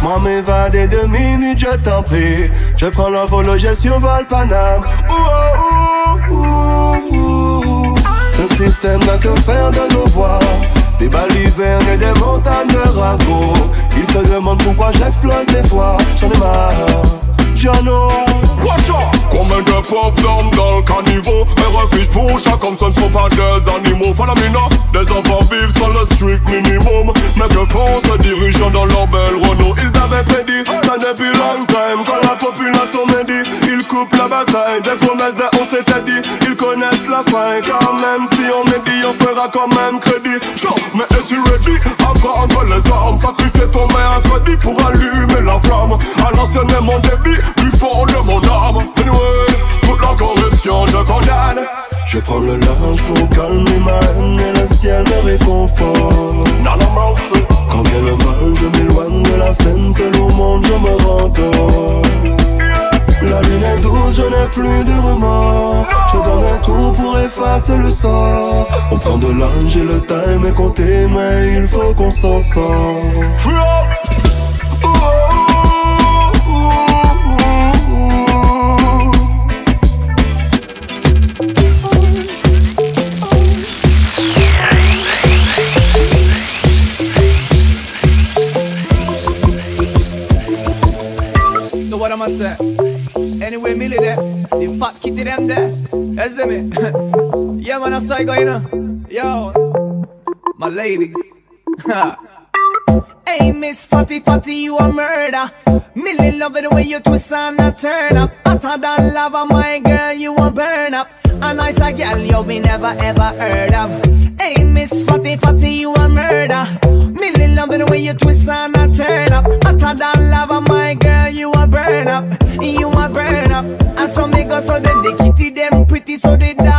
Laisse-moi m'évader deux minutes, je t'en prie. Je prends l'envol, je survole Paname. Ouh, ouh, ouh, Ce système n'a que faire de nos voix. Des balivernes et des montagnes de ragots. Ils se demandent pourquoi j'explose des fois. J'en ai marre. Jano. Watch out Combien de pauvres dorment dans le caniveau. Et refuge pour chat comme ce ne sont pas des animaux. Falamina, des enfants vivent sans le strict minimum. Mais que font ces dirigeants dans leur belle Renault? Ils avaient prédit ça depuis long time Quand la population médit Ils coupent la bataille Des promesses de on s'était dit. Ils connaissent la fin Car même si on médit on fera quand même crédit. Genre, mais es-tu ready? À prendre les armes Sacrifier ton mercredi pour allumer la flamme. À l'ancienne mon débit du fond de mon âme toute la corruption je condamne Je prends le large pour calmer ma haine et le ciel me réconforte. Quand vient le mal, je m'éloigne de la scène, seul au monde je me rendors. La lune est douce, je n'ai plus de remords. Je donnerai tout pour effacer le sang. On prend de l'âge et le time est compté, mais il faut qu'on s'en sorte. Free up So Anyway, Millie there, the fat kitty them there. You see me? yeah, man, that's how I go. Yo, my ladies. Hey, Miss Fatty Fatty, you a murder. Millie love it the way you twist and a turn up. Hotter than lava, my girl, you a burn up. A nice a girl you be never ever heard of. Hey, Miss Fatty Fatty, you a murder. Millie love the way you twist and I turn up. Hotter than lava, my girl, you a burn up. You a burn up. And so me go so then the kitty them pretty, so the dog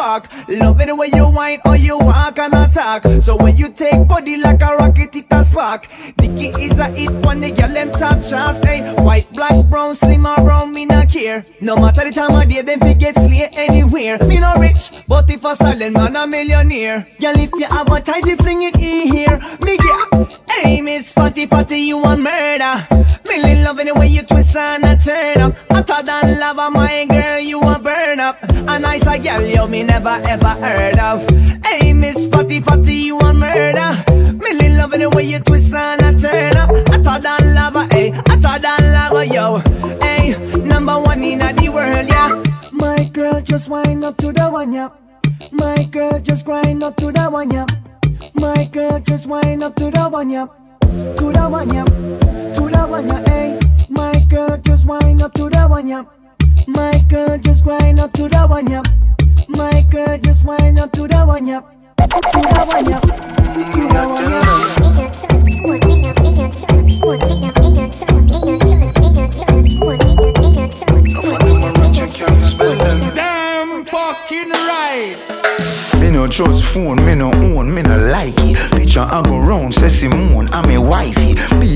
them. Love it way you whine or you walk and attack. So when you take body like a rocket, it a spark. Dicky is a hit when the girl them top chance. Hey, white, black, brown, slim or brown, me not care. No matter the time of day, them fi get slay anywhere. Me no rich, but if a silent man a millionaire. Girl, if you have a tighty, fling it in here. Me get, hey, Miss Fatty Fatty, you a murder. Millie loving the way you twist and a turn up. Hotter than lava, my girl, you a burn up. A nice a girl, you me never ever heard of. Hey, Miss Fatty Fatty, you a murder. Millie loving the way you twist and a turn up. I Hotter than lava, hey, hotter than lava, yo. Hey, number one in the world, yeah. My girl, just wind up to the one, yeah. My girl, just grind up to the one, yeah. My girl, just wind up to the one, yeah. To the one, yeah. To the one, yeah, hey. My girl, just wind up to the one, yeah. My girl, just grind up to the one, yeah. My girl, just wind up to the one, yeah. To the one, yeah. To the one, yeah. Damn fucking right. Me no trust phone, me no own, me no like it. Picture I go round, say Simone, I'm a wifey. Be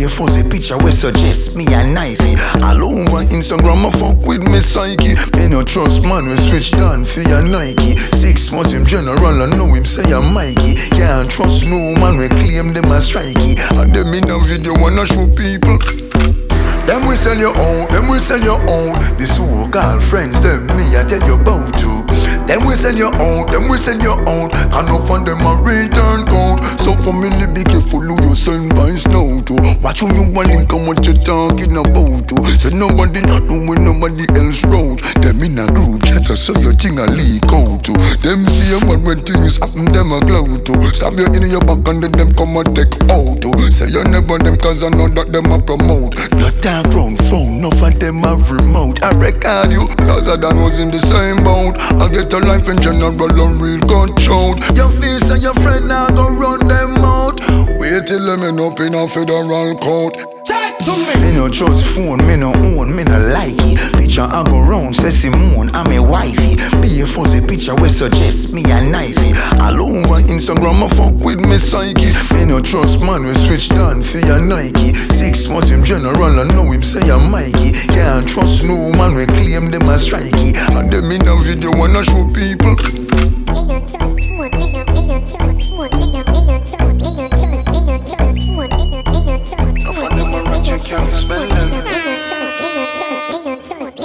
a fuzzy picture we suggest me a knifey. All over Instagram, I fuck with me psyche. Me no trust man, we switch down for your Nike. Six months him general, I know him say I'm Mikey. Can't trust no man, we claim them as strikey. And them in a video wanna show people. Them we sell your own, them we sell your own. The so-called friends, them me I tell you about to. Them we sell your own, them we sell your own. Can no fund them a return code. So family be careful who you send vines now to. Watch who you want link and what you talking about to. So nobody not doing nobody else road. Them in a group chat so your thing a leak out to. Them see a man when things happen, them a glow to. Stab you in your back and then them come and take out to. Say you never them cause I know that them a promote. Not dark round phone, no of them have remote. I record you, cause I done was in the same boat. I get a life in general and real control. Your face and your friend now go run them out. Wait till them end up in a federal court. Chat to me. no trust phone, me no own, me no like it. Picture I go round, say Simone, I'm a wifey. Be a fuzzy picture we suggest me a knifey. All over Instagram, I fuck with me psyche. Me no trust man, we switch down for your Nike. Six months him general, I know him say I'm Mikey. Can't trust no man, we claim them as strikey. And them in a video wanna show people. Me no trust phone, me no, me no trust phone, me no, me no trust, me no me no trust.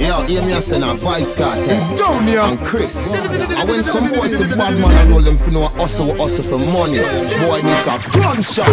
Yo, hear me a say now, Vybz Kartel Down here. And Chris. And when some boys say bad man and roll them for no hustle, hustle for money. Boy, this a gunshot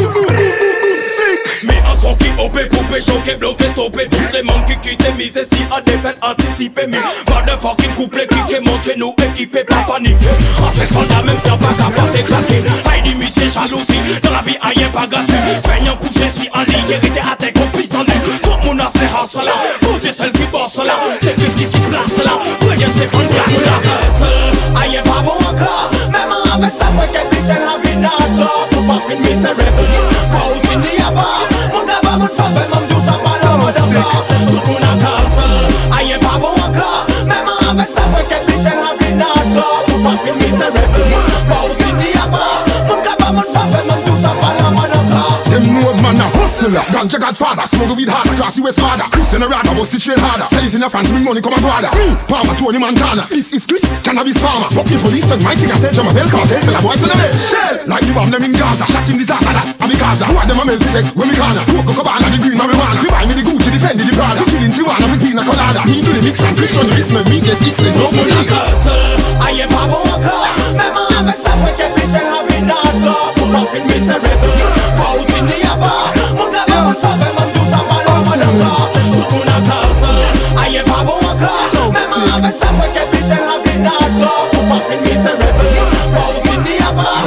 Mi a son qui opé, coupé, choqué, bloqué, stoppé. Toutes les membres qui quittent mis ici à défaite anticipée Mi motherfucking couplet qui montré nous équipés pas paniquer On fait soldat même si on pas capable d'éclater Heidi musicien jalousie, dans la vie rien pas gratuit. Feignant couché, suis en ligne, hérité à tes complices en Tout le monde a ses là, pour Dieu celle qui bosse là. C'est Christ qui s'y place là, Dieu Stéphane Gasse là. Rien pas bon encore, même avec ça fait qu'elle la vie n'a pas. Pour pas finir misérable, faut tenir à moun sa fè mèm djou sa malè mè dè sa Fèj tout moun an kalse, a yè pa bon an kla Mèman avè se fè ke bichè nan vinat la Pou sa filmi se revel, Them know man a hustler. Ganja godfather Smuggle weed harder. Classy West father. Chris and a rather Bust the train harder. Sell it in a France Bring money come and bother mm. Palmer Tony Montana. This is Chris Cannabis farmer. Fuck the police When my thing I said Jam a bell cartel Tell a boys in the bed Shell. Like the bomb them in Gaza. Shot in disaster That a Gaza. Who are them a melt take When me corner Coco Cabana The green marijuana. Fi buy me the Gucci defend The Fendi The Prada. Chillin' Tijuana With pina colada. Me do the mix and Chris on the wrist Me get it no police Aïe pas bon encore Même avec ça fait qu'elle puisse la vie n'adore Pour pas finir misérable Faut tenir à bas Mon gars mon savait même tout ça pas là madame Tout le monde a casse Aïe pas bon encore Même avec ça fait qu'elle puisse la vie n'adore Pour pas finir misérable Faut tenir à bas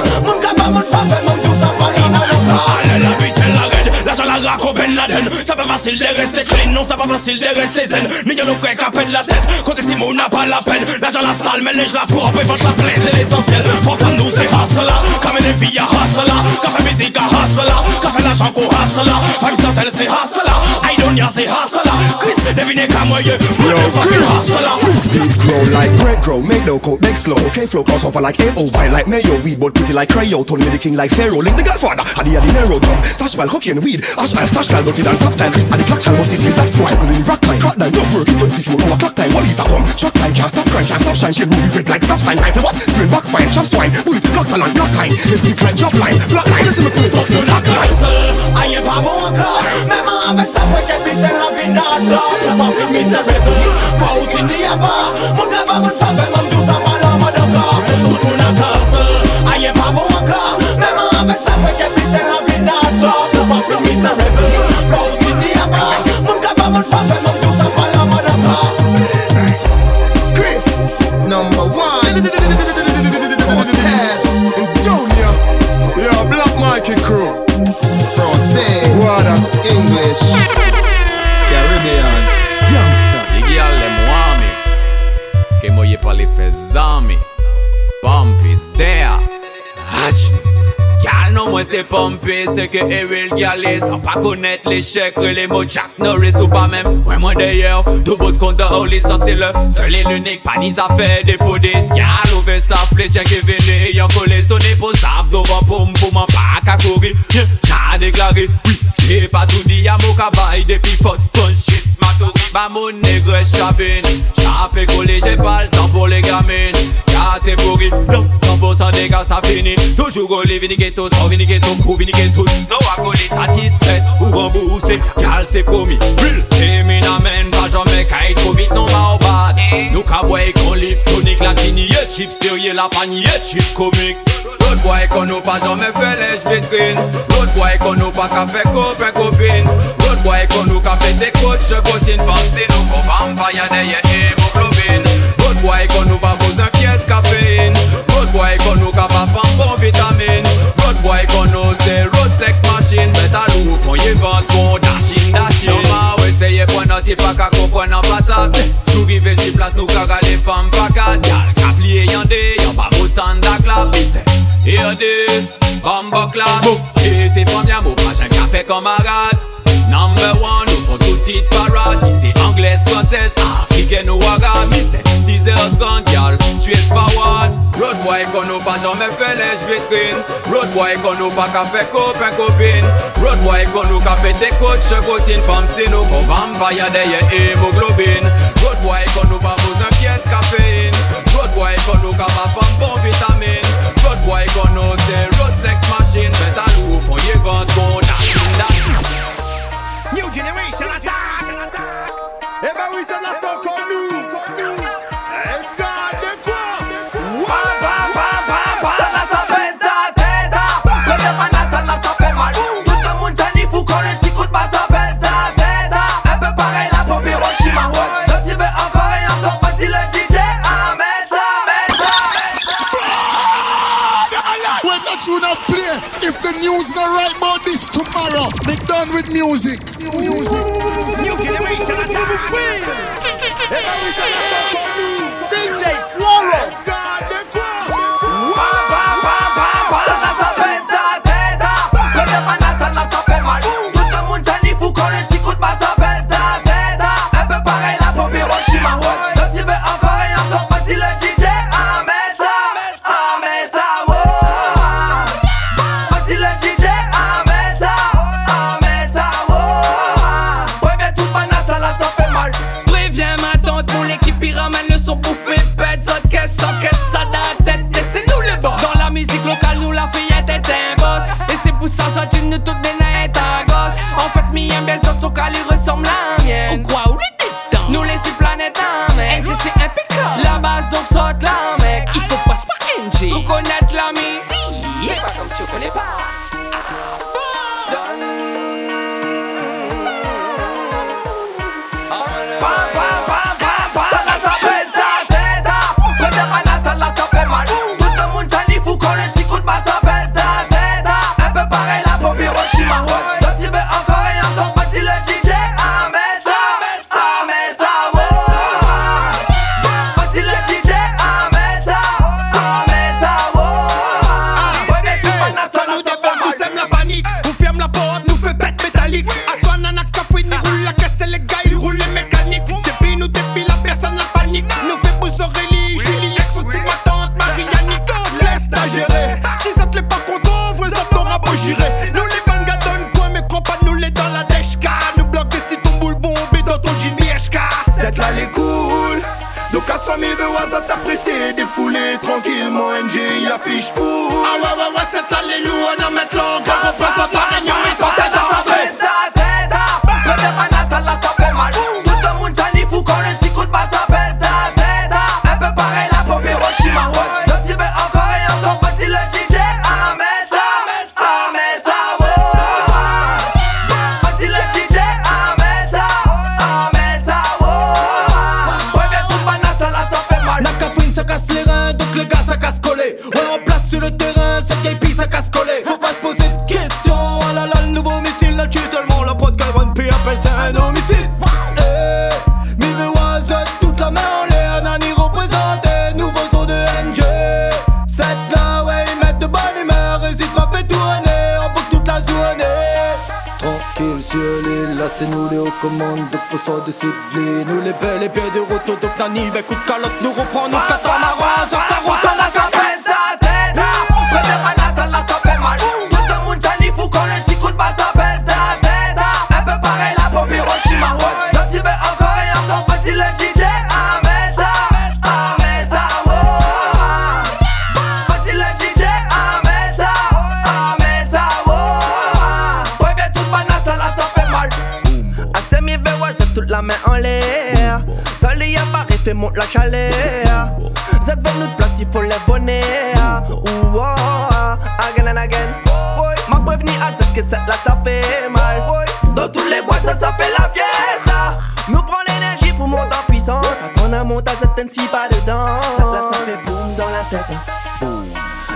Au Ben Laden Ça pas facile de rester clean Non ça pas facile de rester zen. Ni y'a nos frères qui appellent la tête. Côté Simon n'a pas la peine. L'argent la sale mais les la propre Et vente la plaie c'est l'essentiel. Pense à nous c'est là Comme les filles à race là Quand fait musique à race là Quand fait l'argent qu'on race là Femme santel c'est race là Aidonia c'est race là Chris devinez qu'à moi y'a Motherfucking là Weed grow like bread grow, make no coat, make slow. Okay, flow cross over like AO, white like mayo. Weed but pretty like Cryo, Tony me the king like Pharaoh. Link the Godfather, Adi Adi Nero drum. Stash hockey and weed. Ash ball, stash ball, dirty than top style. And the clock child, must see that's why. Juggling rock time, clock time, don't work. 24 hour clock time, Wally's a come. Shot time, can't stop crying, can't stop shine. She ruby red like stop sign. Knife, was spring box spine, chop swine. Bullet, block talent, block time. Hit me like job line, flat line. Listen me put up your lock line. Aïe pas bon encore Même avec ça fait qu'elle puisse la vie n'adore Pour pas finir misérable Faut tenir à bas Mon gars mon savait même tout ça pas là madame Tout le monde a casse Aïe pas bon encore Même avec ça fait qu'elle puisse la vie n'adore Pour pas finir misérable à bas Mon gars mon savait même tout ça pas là madame Chris Number one. Hotel Down here Yeah, Black Mikey crew. Francais. Water. English. Caribbean. Youngster. The girl them want me Que moye pa li fe zami. Bump is there Hatch Gal non mwen se pompe Se ke Eril Gale San pa konet le chek Re le mo Jack Norris ou pa men Mwen mwen deyew Do bout konta ou lisan se le Sele l'unik panis a fe depo de skal Ouve sa fles yan ke vene Yan kole sone pou sav Dovan pou m pou man pa kakori Nan deklari Oui se pa tout di ya mou kabay Depi fot fon chis matori Ba moun negre chabine Chape kole je pal tan pou le gamine Catégorie. Non 100% des gars ça finit. Toujours golé Vini ghetto Sans vini ghetto Kou vini ghetto No acolyte Satisfait. Ou remboursé Gal c'est promis. Real Pas jamais Kaï trop vite Non ma au bad Nou ka boy kon lip tonic Latini Yé chip sérieux La panier Yé chip comique. L'autre boy qu'on nous pas jamais fait lèche vitrine L'autre boy qu'on nous pas qu'à faire copain copine. L'autre boy qu'on nous qu'à péter coach chevotine Fancy nous qu'on derrière hémoglobine. L'autre boy qu'on nous pas besoin pièce caféine L'autre boy nous qu'à pas femme bon vitamine L'autre boy qu'on nous c'est road sex machine. Bet à nous qu'on y vente qu'on dashing. Dashing Non ma ouais c'est yé point notre pas qu'à comprendre en patate Tout qui fait si place nous qu'à les femmes pas qu'à Y'a le cap lié yandé Y'a pas autant d'aclap c'est Hear this, bumbo clap. Et c'est pas bien mot, pas un café camarade Non Mon tout petit paradis, anglaise, française, africaine ou. C'est 6h30, gal, straight forward. Road boy qu'on n'a pas jamais fait les vitrines. Road boy qu'on n'a pas qu'à copain, copine. Road boy qu'on n'a qu'à coach, chocotine. Femme, c'est nous qu'on vampire derrière hémoglobine. Road boy qu'on n'a pas besoin pièce caféine. Road boy qu'on n'a qu'à bon vitamine. Road boy qu'on c'est road sex machine. Metal ou font yé vente qu'on. New Generation Attack! Eh ben oui, c'est de la son qu'on! Tomorrow, be done with music. music. music. Cali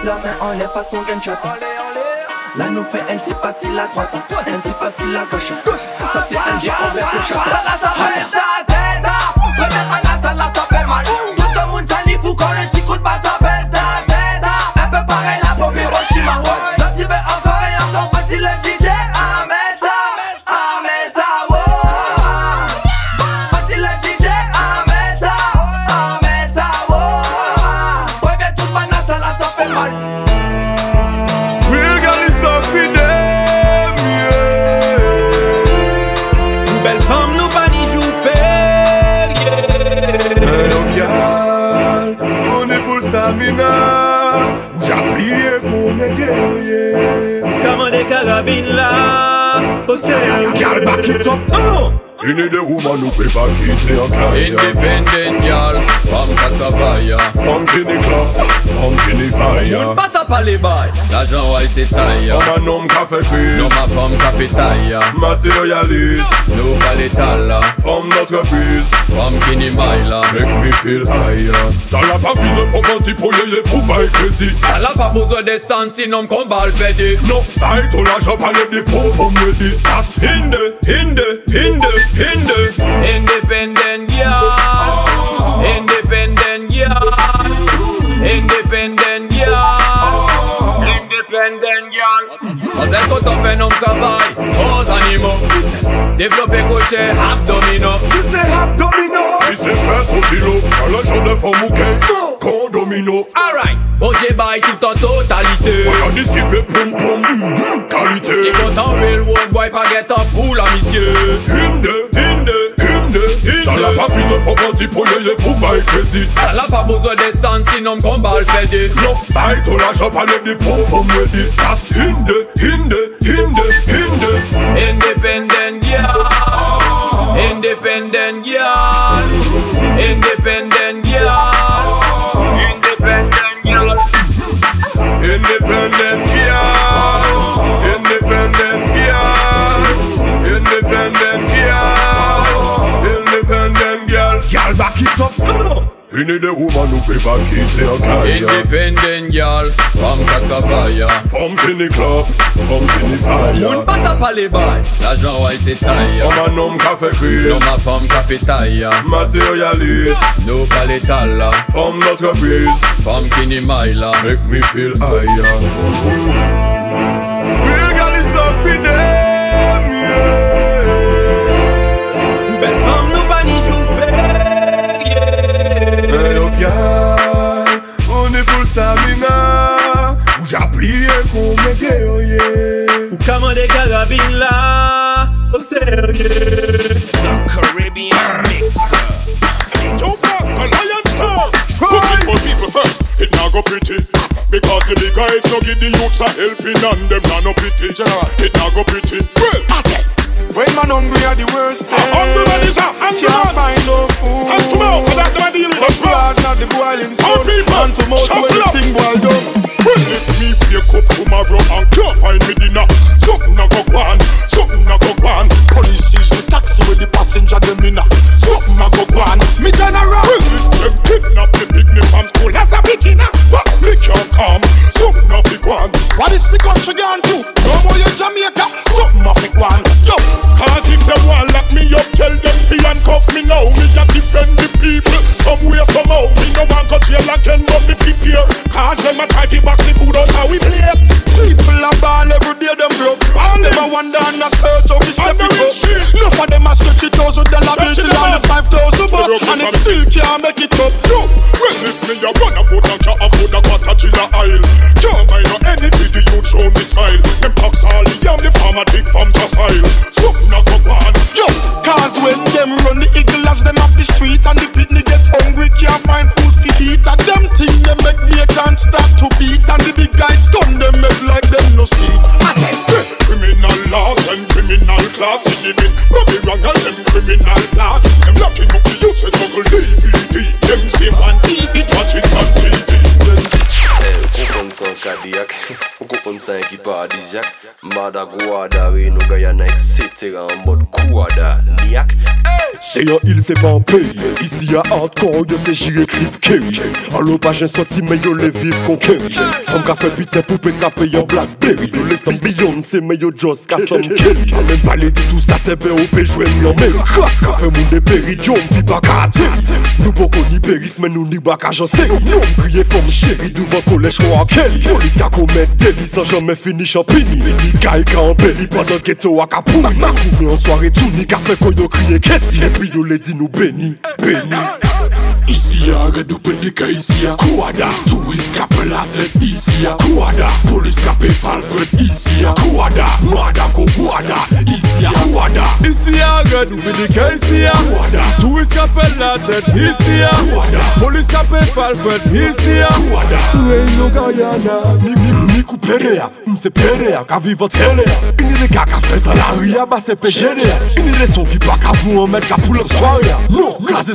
La main en l'air, pas son game chat. La nouvelle, elle s'y passe la droite, elle pas passe la gauche. Ça c'est un G, on verse le chat. Peut-être pas la ça fait mal. Tout le monde s'en quand. say I gotta back it up. Uh. Any the woman who pay back it to Independent girl From Catabaya From Guinea Club From Guinea Fire Moun passe à palais bay L'argent ouais c'est taille Comme un homme qu'a fait ma femme capitaille Materialiste Nous pas From notre prise From Guinea Maila Make me feel high T'as la pas vise pour mentir pour yé pour pas crédit T'as la pas besoin de sens sinon qu'on va le Non, t'as tout pas le dit pour me dire hinder. Independent girl, independent girl, independent girl, independent girl. Cause I got off un homme travaille aux animaux. Développer crochet abdominaux. Tu sais abdominaux. Tu sais fesses au kilo à la jour de femme ou domino. Alright, bon j'ai bail tout en totalité. Voyons d'ici qualité. Content railroad boy baguette en pour l'amitié. Une deux, une deux. Ça pas plus de proprement pour les pour bail crédit Ça pas besoin d'essence sinon le pas Independent girl Independent girl Independent back it up. You need a woman who pay back it to your side Independent girl, from Kakabaya From Tini Club, from Tini Fire. Moun pasa pale bay, la jan waj se taya Fom anom ka fe kris, non ma fom ka petaya Materialist, nou pale tala Fom notre pris, fom kini maila Make me feel higher. Real girl is not for them, yeah. On est full stamina Ou j'applié comme un guerrier Ou comment des carabines là Au sérieux Caribbean mix. Yo, back, a lion star Put it for people first, it now go pretty Because the big guys no give the youths a helping and them not no pity General, it now go pretty Well, When man hungry are the worst a hungry man eh, is a hungry Can't man find no food And to mouth, but that man deal with But us well blood not the boiling sun And to mouth when the thing boil down. Well, if me wake up tomorrow and can't find me dinner. Something a go gone, something a go gone Police seize the taxi with the passenger them in Something a go gone, me general. Well, if them kidnap the picnic from school. As a beginner. But me can't come, something a fi gone What is the country gone to? No more you Jamaica, something a fi gone Yo, cause if them want lock me up, tell them fi handcuff me now. Me defend the people, somewhere somehow Me no want go jail again, but me prepare. Cause them a try fi box the food out how we plate. People are born every day them broke. All them a wonder and a search how we step it up. Enough of them a stretch it out so they'll have built it on the 5,000 bus And it still can't make it up. Yo, well if me a run a boat and can't afford a chiller aisle Can't buy no any video youth show me style. Them tax all the yam the farmer dig from the soil Something a go on. Yo, cause when them run the eagle them off the street And the picnic get hungry can't find food to eat. And them thing them make they can't start to beat. And the big guys done them make like them no see it Criminal laws and criminal class. Living Rubbing wrong and them criminal class. Them locking up the youth with Uncle DVD Them see on TV, watch it on TV Ukon Ponsan ki pa dizyak Mada An niak. Se yon il se pa an Isi ya hardcore yo se jire klip key An lo pa jen soti yo le viv kon key Fom ka fe pite pou pe trape yon blackberry. Yo le san Beyoncé me yo just ka son key An men pale di tout sa tebe ou pe jwen yon me Ka fe moun de peri diyon pi pa kate Nou ni perif men nou ni baka jansen Nou kriye fom chéri duvan kolej kwa akeli Polis ka komet delisa san jame finish an pini Peti ka e ka an beli pandan keto ak apouni Makoube an soare touni, kafe koyo kriye keti Epi yo le di nou beni, beni isiya ga dupendika isiya kuwada tuiskape latet isiya kuwada poliskape falfred isiya kuwada mada ko kuwada isiya kuwada isiya ga dupendika isiya kuwada tuiskape poliskape falfred gayana mseperea kavivotelea inile kakafeta laria inile sonkipakavu omet kapulop no kaze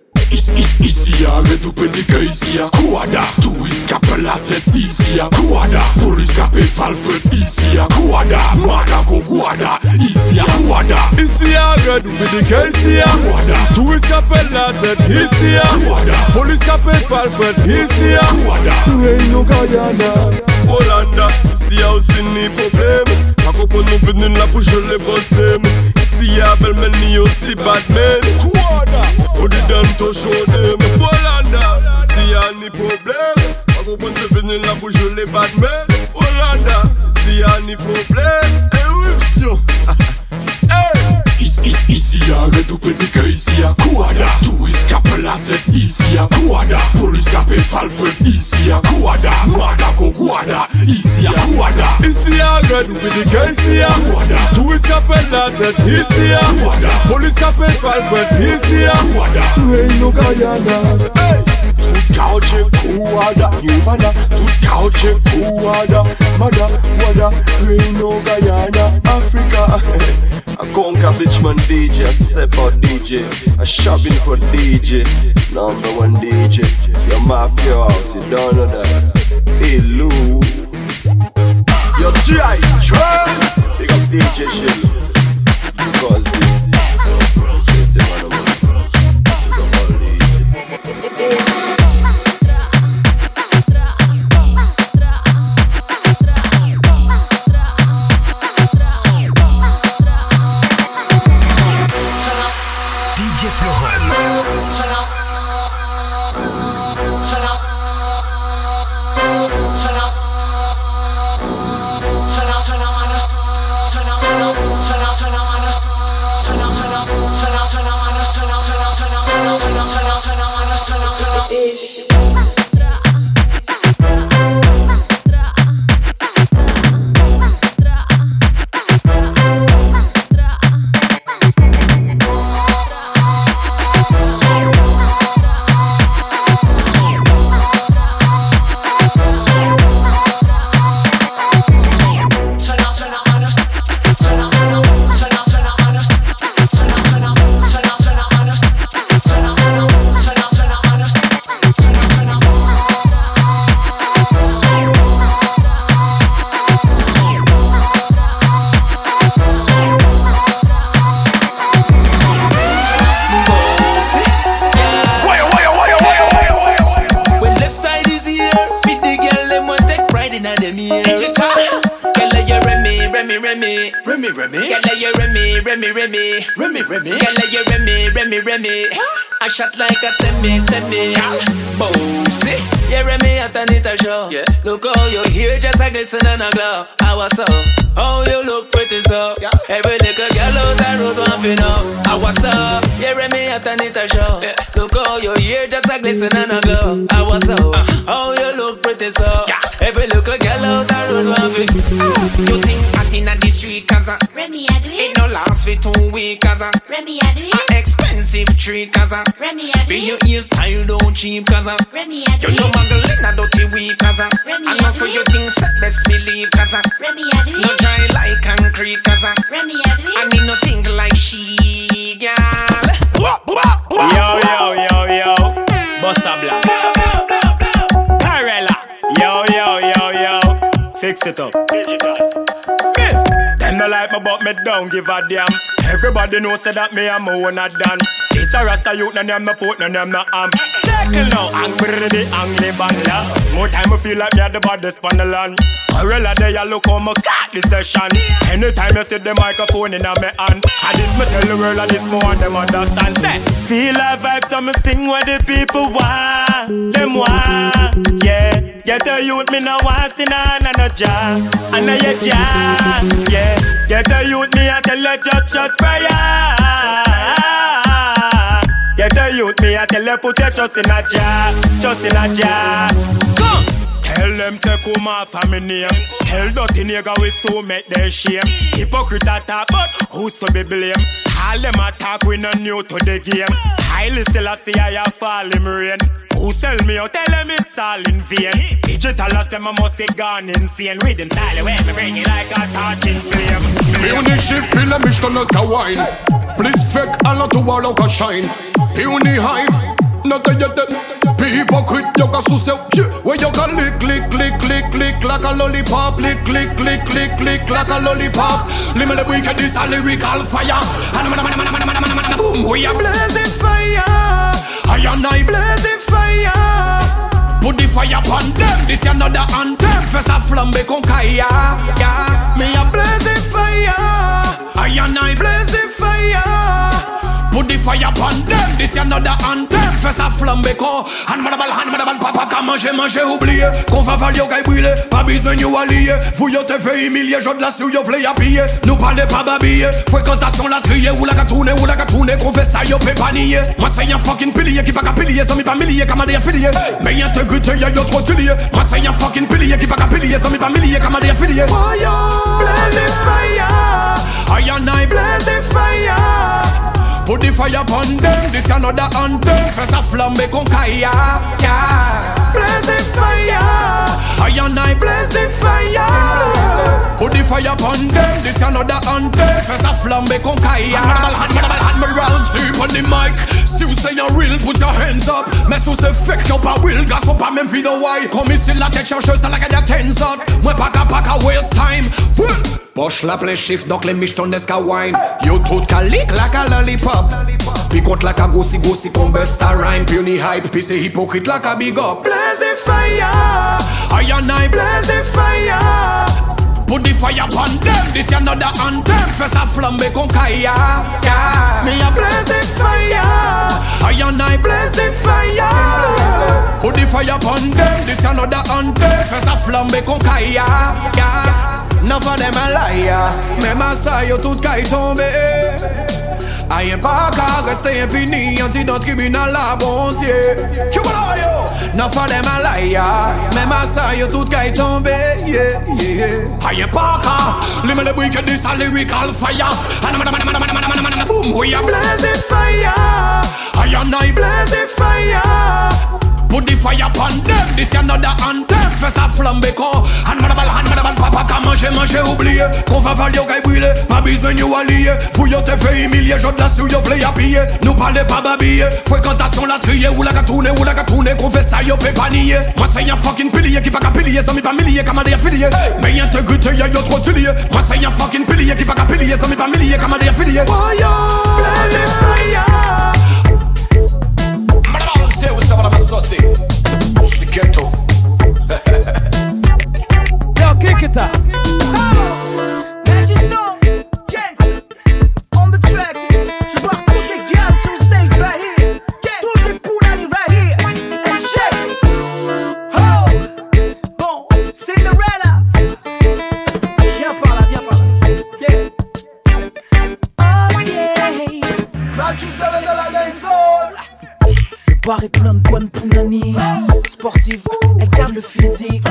Is, is, ici, arrête ou pédique ici, Kouada Tout escape la tête ici, Kouada Pour escaper Falfred ici, Kouada Mada con Kouada ici, Kouada ou pédique ici, Kouada Tout escape la tête ici, Kouada Pour escaper Falfred ici, Kouada Reino Guyana. Hollanda, ici y'a aussi ni problème A comprendre nous venus là pour jouer les Si apel men mi yo si Batman O di dan to show dem Olanda Si a ni problem A go pon se venen la pou jole Batman Olanda Si a ni problem E wip syo. Hey! Is, is, ici arrête ou pédique ici à Kouada Tout escape la tête ici à Kouada Pour escaper Falfred ici à Kouada Mada con Kouada ici à Kouada ou pédique ici à Kouada Tout escape la tête ici à Kouada Pour escaper Falfred ici à Kouada Reino Guyana. Hey! Tout couch eh, Kouada Nirvana Tout couch eh, Kouada Mada Wada. Reino Guyana. Africa A conquer bitchman DJ, a step out DJ, a shopping for DJ, number one DJ. Your mafia house, you don't know that. Hey Lou, your try, try. Big up DJ shit. Because the city man, Remy, Remy, Remy. I shot like a semi, semi. Bossy, yeah, Remy, I turn it a show. Look how you here, just a glisten and a glow. How was so? Oh, you look pretty so. Every little girl out the road want to know. How was so? Yeah, Remy, I turn it a show. Look how you here, just a glisten and a glow. How was so? Oh, you look pretty so. Every little girl out the road want to You think acting at the street cause uh, Remy, I do it it. no last for two weeks cause uh, Remy, I do it. expensive treat cause Remy, I do Be your it. ears style don't cheap cause Remy, I do You know it. muggle in a dirty week cause Remy, I I know do so it. you think set best believe cause uh, Remy, I No it. dry like concrete cause uh, Remy, I do I need no think like she girl Yo, yo, yo, yo. Bossa Black. Parella. Yo, yo, yo, yo. Fix it up. Them no like me, but me don't give a damn. Everybody know say that me am own a dan. This a Rasta youth, no name no port, no name no am. Circle now, angry the angry bangla. More time I feel like me at the baddest on the land. Parella they a look how me cut the session. Anytime you see the microphone in a me hand, I this me tell the world and this more them understand. Say, feel a vibe, so me sing what the people want, them want, yeah. Get a youth, me no want see none no jar. And now you jar, yeah. Get a youth, me I tell you just just prayer. Get a youth, me I tell you put your trust in a jar, trust in a jar. Come. Tell them say come off of me name Tell dirty nigga we so make their shame Hypocrite attack but who's to be blamed All them attack we no new to the game Highly still I see I fall in rain. Who sell me out? Tell them it's all in vain. Digital as them I must be gone insane. Rhythm style away me bring it like a touching flame. Peony shift feel mich dann als Kawaii Bliss fake alla to wall och shine. Puny hype Not the yet People quit you got so say When you can lick lick lick lick lick like a lollipop Lick lick lick lick lick like a lollipop. Limit the weekend is a lyrical fire. Boom We are blazing fire. I and I blazing fire. Put the fire upon them. This is another anthem. Fais ça flamber con kaya yeah. Me a blazing fire. I and I blazing fire Put the fire upon them, this is another anthem. Fais ça flamber con Han madabal, han madabal, papa Qu'à manger, manger, oublier Qu'on va au gars brûler Pas besoin de allier. Vous yo te fait humilier. J'en de la sou yo v'lez à piller Nous parlez pas babiller Fréquentation la trier. Ou la gatourner, ou la gatourner. Qu'on fait ça yo peut pas nier Moi c'est un fucking pilier Qui pas qu'à pilier. Sans mi pas millier Comme des affiliés Mais y'a te goûter Y'a yo trop tulier. Moi c'est un fucking pilier Qui pas qu'à pilier. Sans mi pas millier des affiliés Oh yo Blazing fire. I and I blazing fire Put the fire upon them, this another anthem. Fais ça flamber con kaya, yeah Blaze the fire. I and I blaze the fire. Put the fire upon them, this another anthem. Fais ça flamber con kaya. Hand me double, hand me round, sleep on the mic. Vous say you're real, put your hands up. Mais sous ce fake, y'a pas will, gars sont pas même why? Comme ici la tête chercheuse, t'as la gagne à 10 out Moi pas qu'à pas qu'à waste time Donc les miches ton esca wine. Yo tout calique like a lollipop Puis contre la gossi gossi qu'on bust a rhyme. Puis on y hype, puis c'est hypocrite like a big up Blaze the fire I and I blaze the fire Put the fire upon them, this is another anthem. Fais ça flamber con kaya, yeah Me a blaze the fire I and I blaze the fire Put the fire upon them, this is another anthem. Fais ça flamber con kaya, yeah None of them a liar. Même à ça yo tout caille tombé Aïe pas qu'à rester infini Anti dans tribunal la bon Dieu None of them a liar. Même à ça yo tout yeah, yeah. Aïe pas qu'à Limit the wicked a lyrical fire. Boom We blazing fire. I I blazing fire Put the fire upon them, this is another anthem. Fais ça flamber con Han madabal, han madabal, papa Qu'à manger, manger, oublier. Qu'on va au gars brûler. Pas besoin de allier. Vous yo te fait humilier. J'en la sou yo v'lez à piller Nous parlez pas babiller Fréquentation la trier. Ou la gatourner, ou la gatourner Qu'on fait ça yo pas nier. Moi c'est un fucking pilier Qui pas qu'à pilier. Sans mi pas millier Comme des affiliés. Mais y'a te goûter Y'a yo trop tulier Moi c'est un fucking pilier Qui pas qu'à pilier. Sans mi pas millier affiliés Oh yo Blazing fire Madabal, c'est où ça va la massotti C'est ghetto Yo, kick it up. Magic Stone, gangsta, on the track. Je vois toutes les gars sur le stage right here. Toutes les poules right here. And shake. Oh, bon, Cinderella. Viens par là, viens par là. Yeah. Oh yeah. Magic Stone. Le bar est plein de bonnes pounani Sportive, elle garde le physique.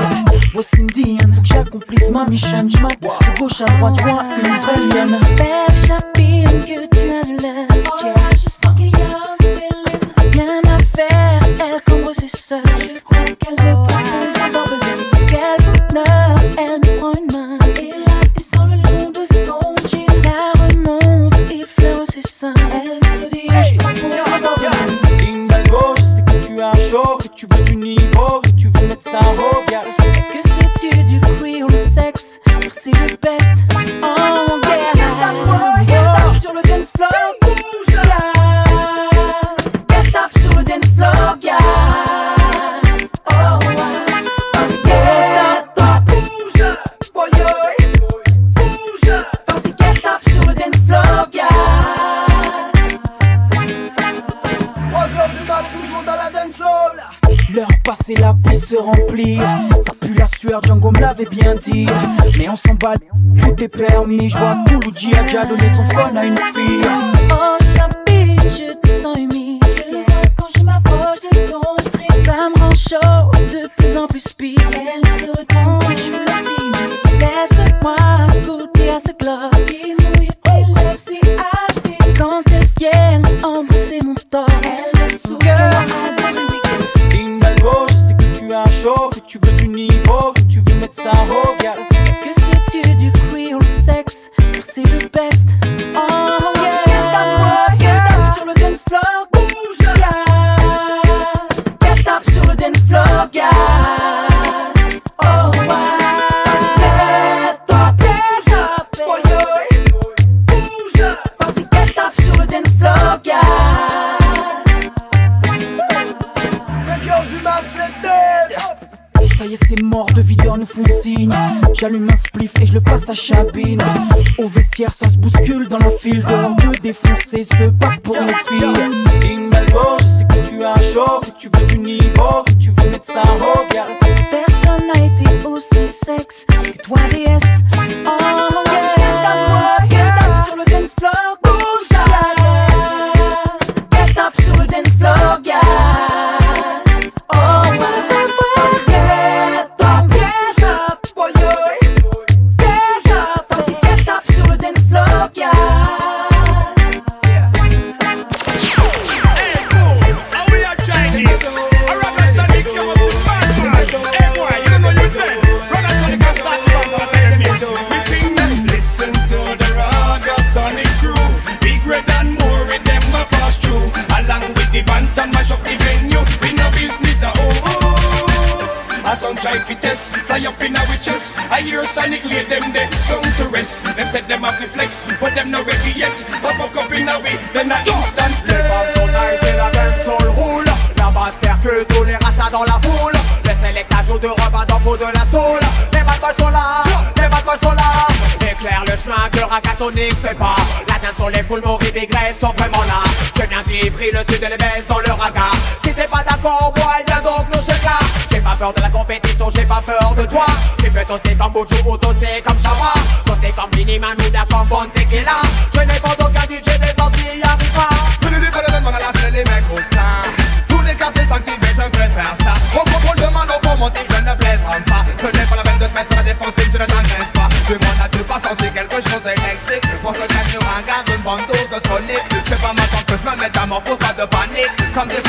West Indian, faut que j'accomplisse ma mission. Je de gauche à droite, je vois une vraie lienne Belle chapine que tu as de l'est Ça pue la sueur, Django me l'avait bien dit. Mais on s'en bat, tout est permis. Je vois Kouloudji a déjà donné son phone à une fille. Oh chapi, je te sens humide. Tu vois quand je m'approche de ton string, ça me rend chaud, de plus en plus speed. Elle se retourne, je la timide. Laisse-moi goûter à ce gloss. Mouille tes lèvres si. Quand elles viennent embrasser mon torse. Elle souffle tu veux du niveau, tu veux mettre ça au. Que sais-tu du Creole sex Car c'est le. J'allume un spliff et je le passe à Chabine. Au vestiaire, ça se bouscule dans la file. Dehors de défoncer, se battre pour nos filles. Dingalgo, je sais que tu as chaud, que tu veux du niveau, que tu veux mettre ça au gal. Personne n'a été aussi sexe que toi, DS. Oh yeah, chest. I hear Sonic lay them there, song to rest. Them said them have the flex, but them not ready yet. Pop up in a way, then a instant. Les femmes sont nice et la dancehall roule. La basse perd que tous les rastas dans la foule. Le select joue de repas dans peau de la soul Les bad boys sont là, les bad boys sont là. Éclaire le chemin que Racasonic fait pas. La dancehall les foules Maurice et Grette sont vraiment là. Je viens d'Ivry, le sud et les baisse dans le raga. Si t'es pas d'accord, boy, viens donc nous J'ai pas peur de la compétition, j'ai pas peur de toi. Tu peux toaster comme Boudjou ou toaster comme Chawa Toaster comme Vinny Manouda comme Bon Tequila Je n'ai pas d'aucun DJ des Antilles Africa les mecs au sein. Tous les quartiers s'activent, je préfère ça. On contrôle de mano pour monter, je ne plaisantes pas. Ce n'est pas la peine de te mettre sur la défensive, je ne t'agresse pas. Demande as-tu pas senti quelque chose électrique? Pour se gagner un gars d'une bonne dose de sonique C'est pas maintenant que je me métamorphose, pas de panique. Comme des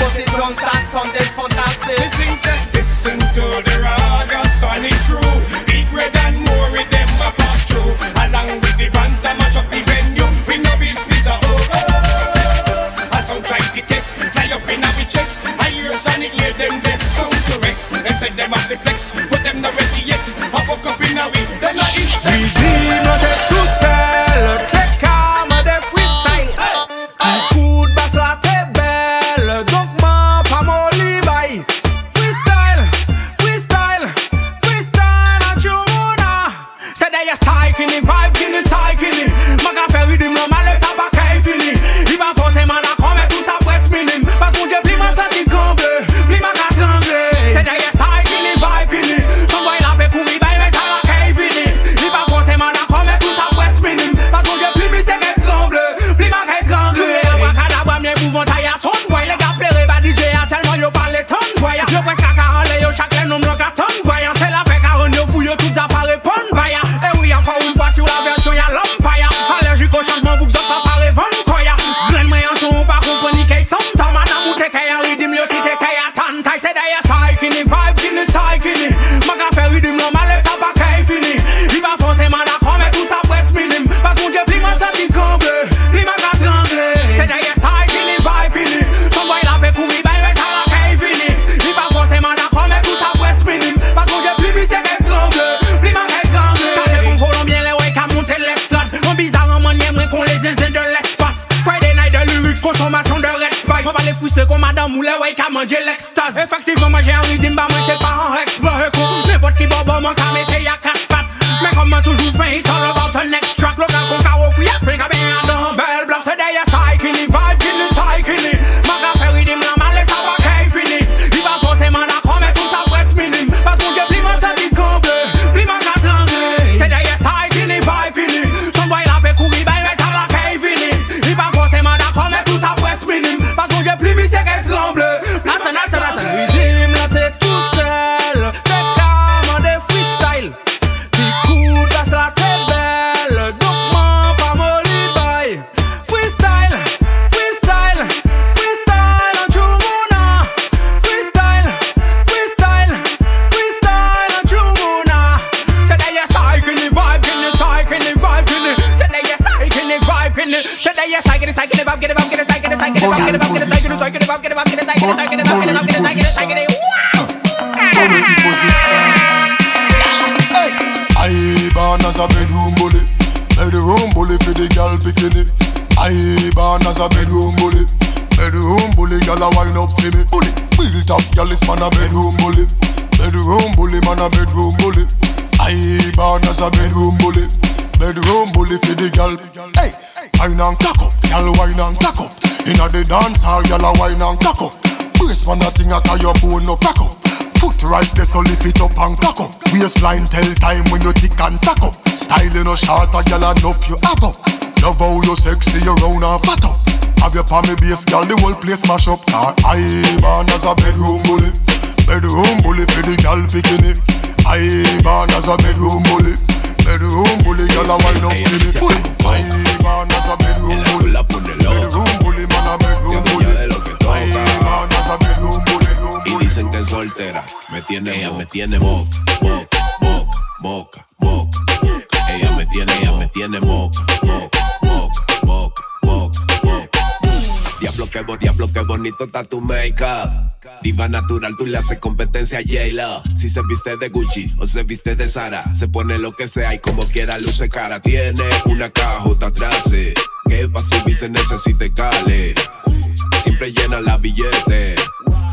round and fat up. Have your base, girl, the whole place mash up. I born as a bedroom bully, bedroom bully for the girl bikini. I born as a bedroom bully, bedroom bully, girl a wine up me. Bully, I born as a bedroom bully, bedroom bully, man a bedroom bully. I born as a bedroom bully. Y dicen que es soltera, me tiene, ella me tiene moca, moca, moca, moca, moca. Ella me tiene, ella me tiene moca, moca, moca, moca, moca, moca. Diablo diablo que bonito está tu make-up. Diva natural, tú le haces competencia a J-Lo. Si se viste de Gucci o se viste de Zara, se pone lo que sea y como quiera luce cara. Tiene una cajota atrás, eh, que pa' subir se necesita cale. Siempre llena la billete.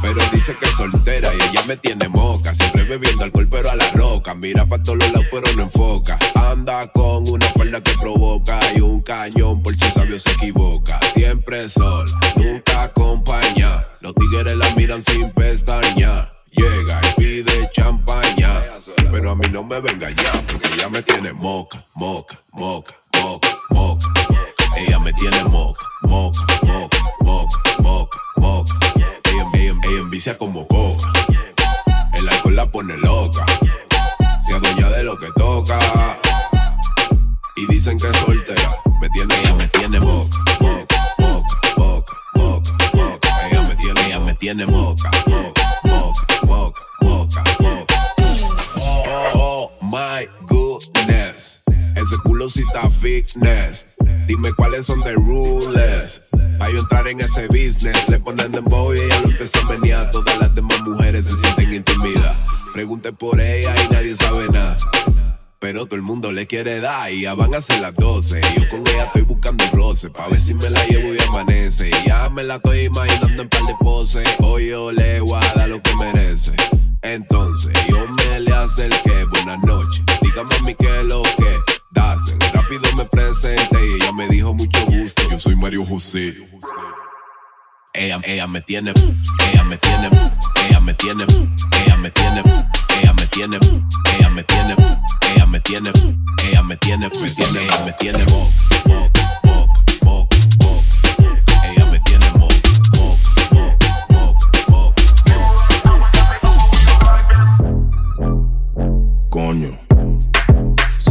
Pero dice que es soltera y ella me tiene moca. Siempre bebiendo alcohol, pero a la roca. Mira pa' todos lados, pero no enfoca. Anda con una falda que provoca y un cañón por si sabio se equivoca. Siempre sol, nunca acompaña. Los tigres la miran sin pestaña. Llega y pide champaña. Pero a mí no me venga ya, porque ella me tiene moca, moca, moca, moca, moca. Ella me tiene moca, moca, moca, moca, moca, moca. Ella, ella, ella envicia como coca. El alcohol la pone loca. Se adueña de lo que toca. Y dicen que es soltera. Me tiene, ella me tiene moca, moca, moca, moca, moca, moca. Ella me tiene, ella me tiene moca, moca, moca, moca, moca, moca. Oh, oh my goodness. Ese culo sí está fitness. Dime cuáles son the rules. Pa' yo entrar en ese business. Le ponen dembow y ella lo empieza a menear. Todas las demás mujeres se sienten intimidadas. Pregunte por ella y nadie sabe nada. Pero todo el mundo le quiere dar y ya van a ser las 12. Y yo con ella estoy buscando un roce. Pa' ver si me la llevo y amanece. Y ya me la estoy imaginando en par de poses. Hoy yo le voy a dar lo que merece. Entonces yo me le acerqué. Buenas noches. Dígame a mí qué es lo que Rápido me presenté y ella me dijo mucho gusto. Yo soy Mario José. Ella, ella me tiene, ella me tiene, ella me tiene, ella me tiene, ella me tiene, ella me tiene, ella me tiene, ella me tiene, me tiene, ella me tiene mo, mo, mo, mo. Ella me tiene mo, mo, mo, mo, mo. Coño,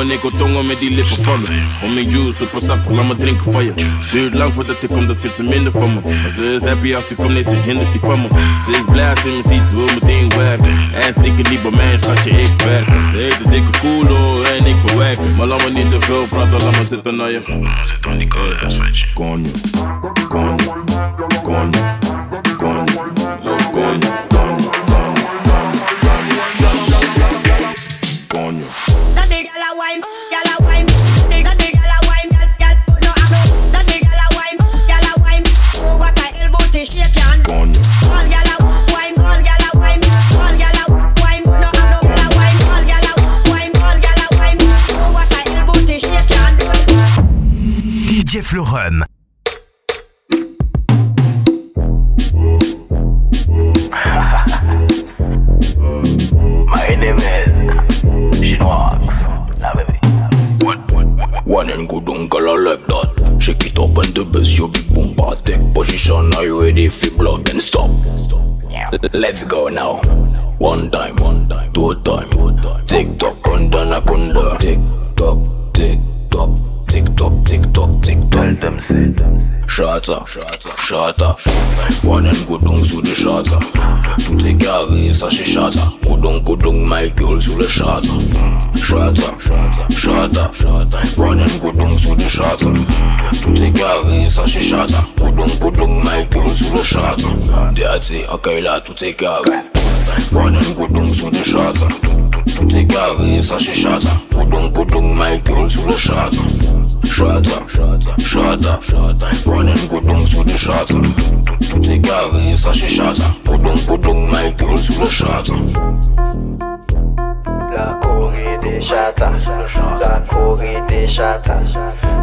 jongen, ik tongen met die lippen van me. Om mijn juice, super sap, laat me drinken van je. Duurt lang voordat ik kom, dat vindt ze minder van me. Maar ze is happy als ze komt, nee, ze hindert die van me. Ze is blij als ze me ziet, ze wil meteen werken. En dikke niet bij mij, schatje, ik werk. Ze heeft een dikke koelo en ik bewerken. Maar laat me niet te veel praten, laat me zitten naar je. Coño, coño, coño, coño, ça chez Chata. Coudon, coudon, Michael sous le Chata. Chata, Chata, Ronan coudon sous le Chata. Tout est carré, ça chez Chata. Coudon, coudon, Michael sous le Chata. Déaté, accueil là, tout est carré. Ronan coudon sous le Chata. Tout est carré, ça chez Chata. Coudon, coudon, Michael sous le Chata. shots, shots, shots. Running good down to the shots. T'égaré, ça chez shots. Coudon, coudon, my girl sous le shots. La Corée des chatas, la Corée des chatas,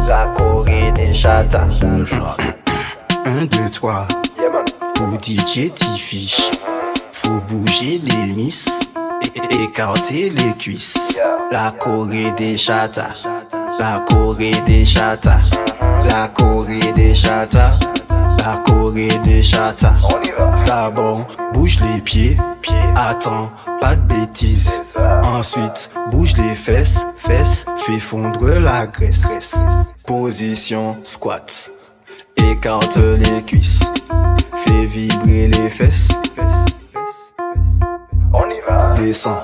la Corée des chatas. 1, 2, 3, pour DJ T-Fish, faut bouger les miss, écarter les cuisses, la Corée des chatas la Corée des chatas, la Corée des chatas, la Corée des chatas. D'abord, bouge les pieds, attends, pas de bêtises. Ensuite, bouge les fesses, fesses, fais fondre la graisse. Position squat, écarte les cuisses, fais vibrer les fesses. On y va. Descends,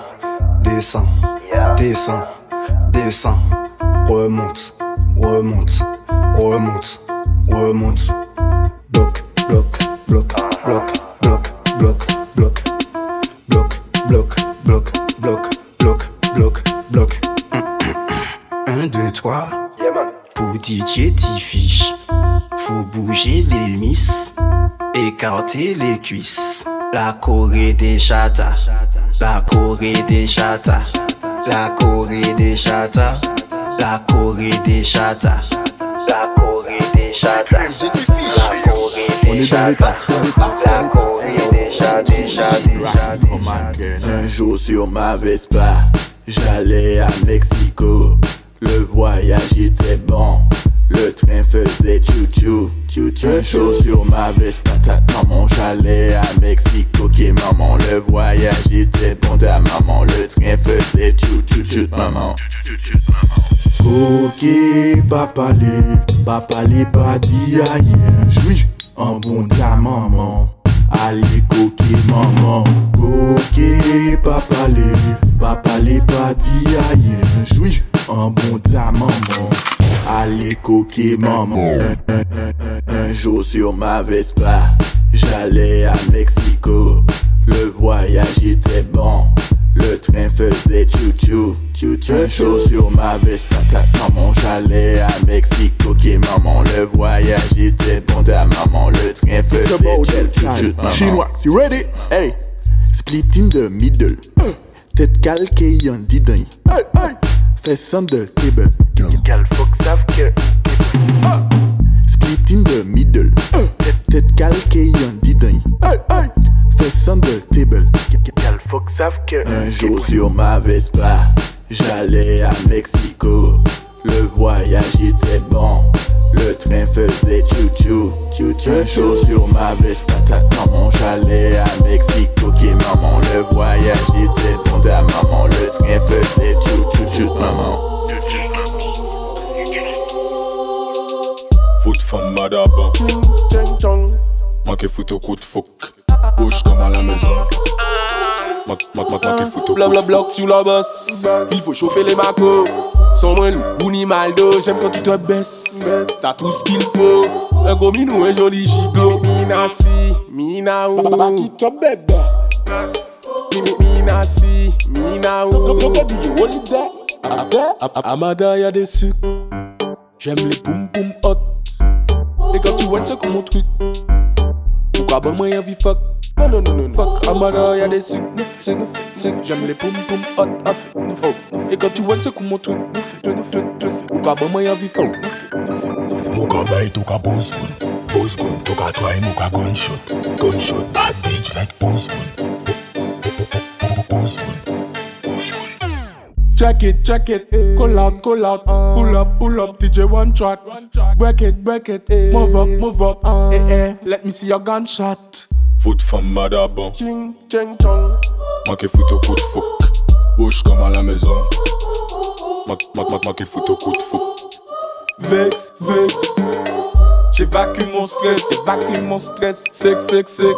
descends, descends, descends, Remonte, remonte, remonte, remonte. Bloc, bloc, bloc, bloc, bloc, bloc, bloc. Bloc, bloc, bloc, bloc, bloc, bloc, bloc. 1, 2, 3. Pour Didier fiche faut bouger les miss, écarter les cuisses. La Corée des chatas, la Corée des chatas, la Corée des chatas la Corée des chatas, la Corée des chatas, la Corée des chatas, la Corée des chatas. Un jour sur ma Vespa, j'allais à Mexico. Le voyage était bon, le train faisait chou-chou. chou-chou. Un jour sur ma Vespa, ta maman, j'allais à Mexico. Ok, maman, le voyage était bon, ta maman, le train faisait chou-chou, maman. Papa les, papa les pas dit aïe, joui, un bon ta maman. Allez coquer maman, ok papa les, papa les pas dit aïe, joui, un bon ta maman. Allez coquer maman. Un, un jour sur ma Vespa, j'allais à Mexico. Le voyage était bon, le train faisait chou-chou. Chou-chou. Un jour sur ma Vespa, ta maman, j'allais à Mexico. Ok maman, le voyage était bon, ta maman, le train faisait maman. Chinois, you ready? Hey, split in the middle. Tête calquée, y'en dit. Hey, hey. Fais the table. Gal faut que savent que. Split in the middle. Tête, tête calquée, y'en dit d'un. Hey, hey. Fais the table. Gal faut que savent que. Un jour sur ma Vespa, j'allais à Mexico. Le voyage était bon. Le train faisait chou-chou, chou-chou. Un jour sur ma Vespa, ta maman, j'allais à Mexico. Ok, maman, le voyage était bon. Ta maman, le train faisait chou-chou, chou maman. Foot femme madaba Moi qui fout au coup de fouc Bouche comme à la maison Moi qui fout au coup Bla bla de bla fouc sur la bosse. Il faut chauffer les macos. Sans moins loup ou ni maldo. J'aime quand tu te baisses. T'as tout ce qu'il faut. Un gros minou, un joli gigot. Mina si, mina ou. Baba qui te bébé. Mina si, mina ou. Amada y'a des sucres J'aime les poum poum hot Et quand tu vois c'est comme mon truc Chouka ban mwen yon vi fok Non, non, non, non Fok amada yade sik Nouf, sik, nouf, sik Jam le poum poum hot afik Nouf, nouf E kan tu wan se kou moun twik Nouf, nouf, nouf Chouka ban mwen yon vi fok Nouf, nouf, nouf Mouka vay touka boz gun Boz gun Touka try mouka gunshot. Gunshot Bad bitch like boz gun Boz gun check it, check it. Call out, call out. Pull up, pull up. DJ one track. Break it, break it. Move up, move up. Eh, eh. Let me see your gunshot. Foot femme madabon. Ching, ching, chong. Manqué foot au coup de fou. Bouge comme à la maison. Manqué foot au coup de fou. Vex, vex. J'évacue mon stress, j'évacue mon stress. Sex, sex, sex.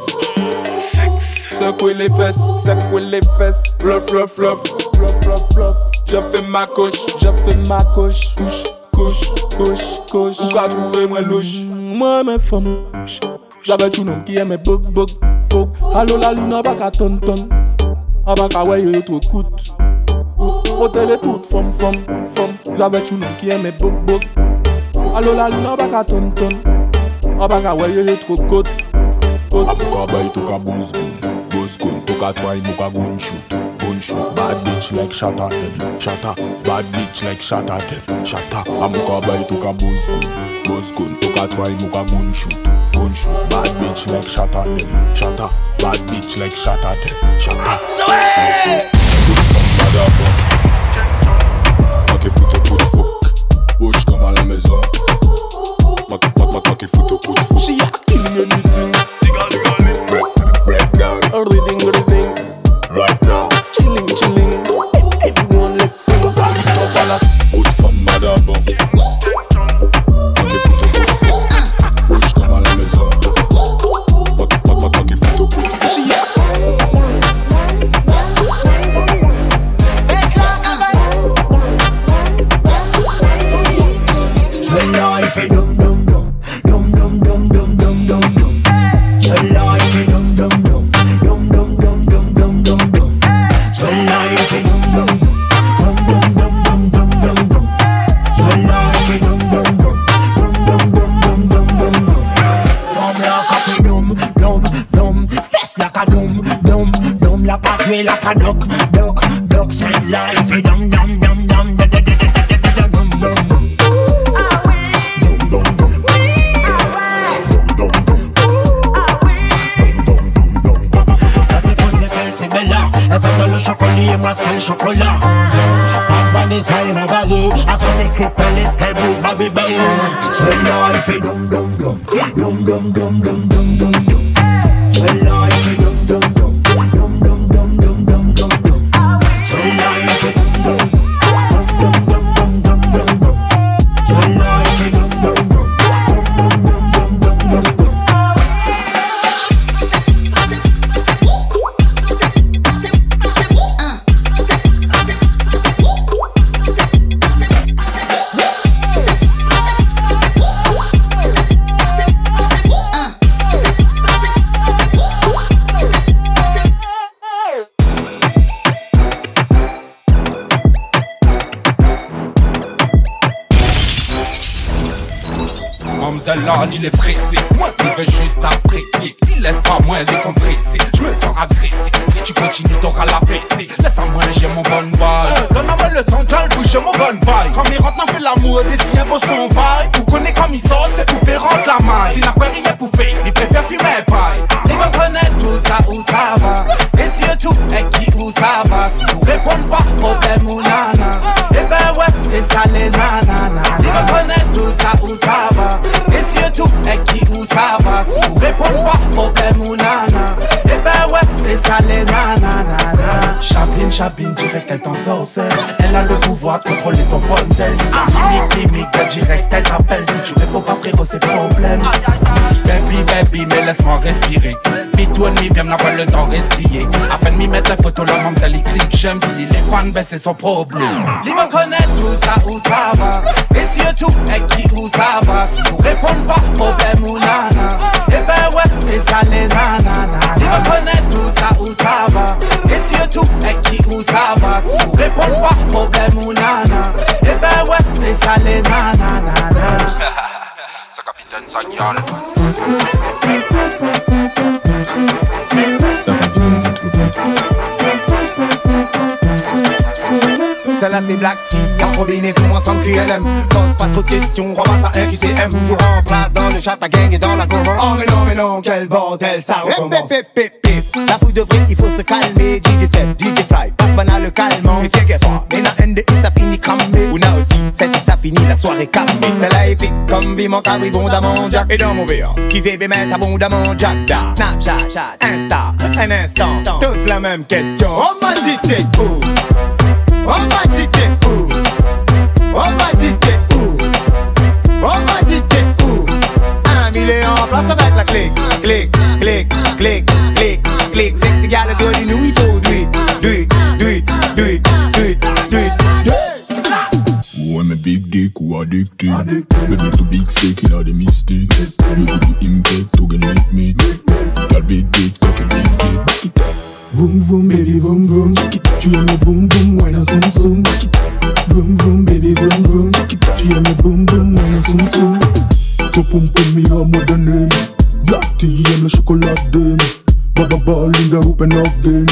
Secouer les fesses, secouer les fesses. Bluff, bluff, bluff, bluff, bluff, bluff. Je fais ma couche, je fais ma couche, Couche, couche, couche, couche. Où va trouver moi louche. Moi, mes femmes. J'avais tout nom qui aimait bug, bug, bug. Allô, la lune, pas qu'à ton ton. A pas qu'à ouais, yo, trop coûte. Hôtel et tout, femme, femme, femme. J'avais tout nom qui aimait bug, bug. Allô, la lune, pas qu'à ah ton ton. A pas qu'à ouais, yo, trop coûte. Kote A bay tou ka bon zgoun Buzz gun took a try muka gun shoot Gun shoot. Bad bitch like shot at them Shot at Bad bitch like shot at them Shot at Amuka bay took a buzz gun Buzz gun took a try muka gun shoot Gun shoot. Bad bitch like shot at them Shot at Bad bitch like shot at them Shot at So hey Manqué foot au coup de fuck Bouge comme à la maison Manqué foot au coup de fuck. She a killing anything Breakdown Reading, reading Right now. Chilling, chilling. Everyone let's sing Back it up, Foot c'est son problème. quel bordel, ça recommence. La poudre de vrai, il faut se calmer. DJ Seb, DJ Fly, passe banal le calmant. Et c'est que soir, mais la ça finit cramé. Ou aussi, c'est ça finit la soirée calmée. C'est là épique, comme Bimon, Cabri, Bondamon, Jack. Et dans mon verre, Skizé, Bémet, Abondamment, Jack, Snapchat, Insta, un instant, tous la même question. Oh man, dit t'es cool. Even if the big steak in all the mistake You do the impact to get like me. Got big dick, cocky big dick Vroom vroom baby vroom vroom Tu aimes le boom boom, wine and zoom zoom Vroom vroom baby vroom vroom Tu aimes le boom boom, wine and zoom zoom. Ton pom pom est à moi donné Black tea, j'aime le chocolat de Baba ball in the open of game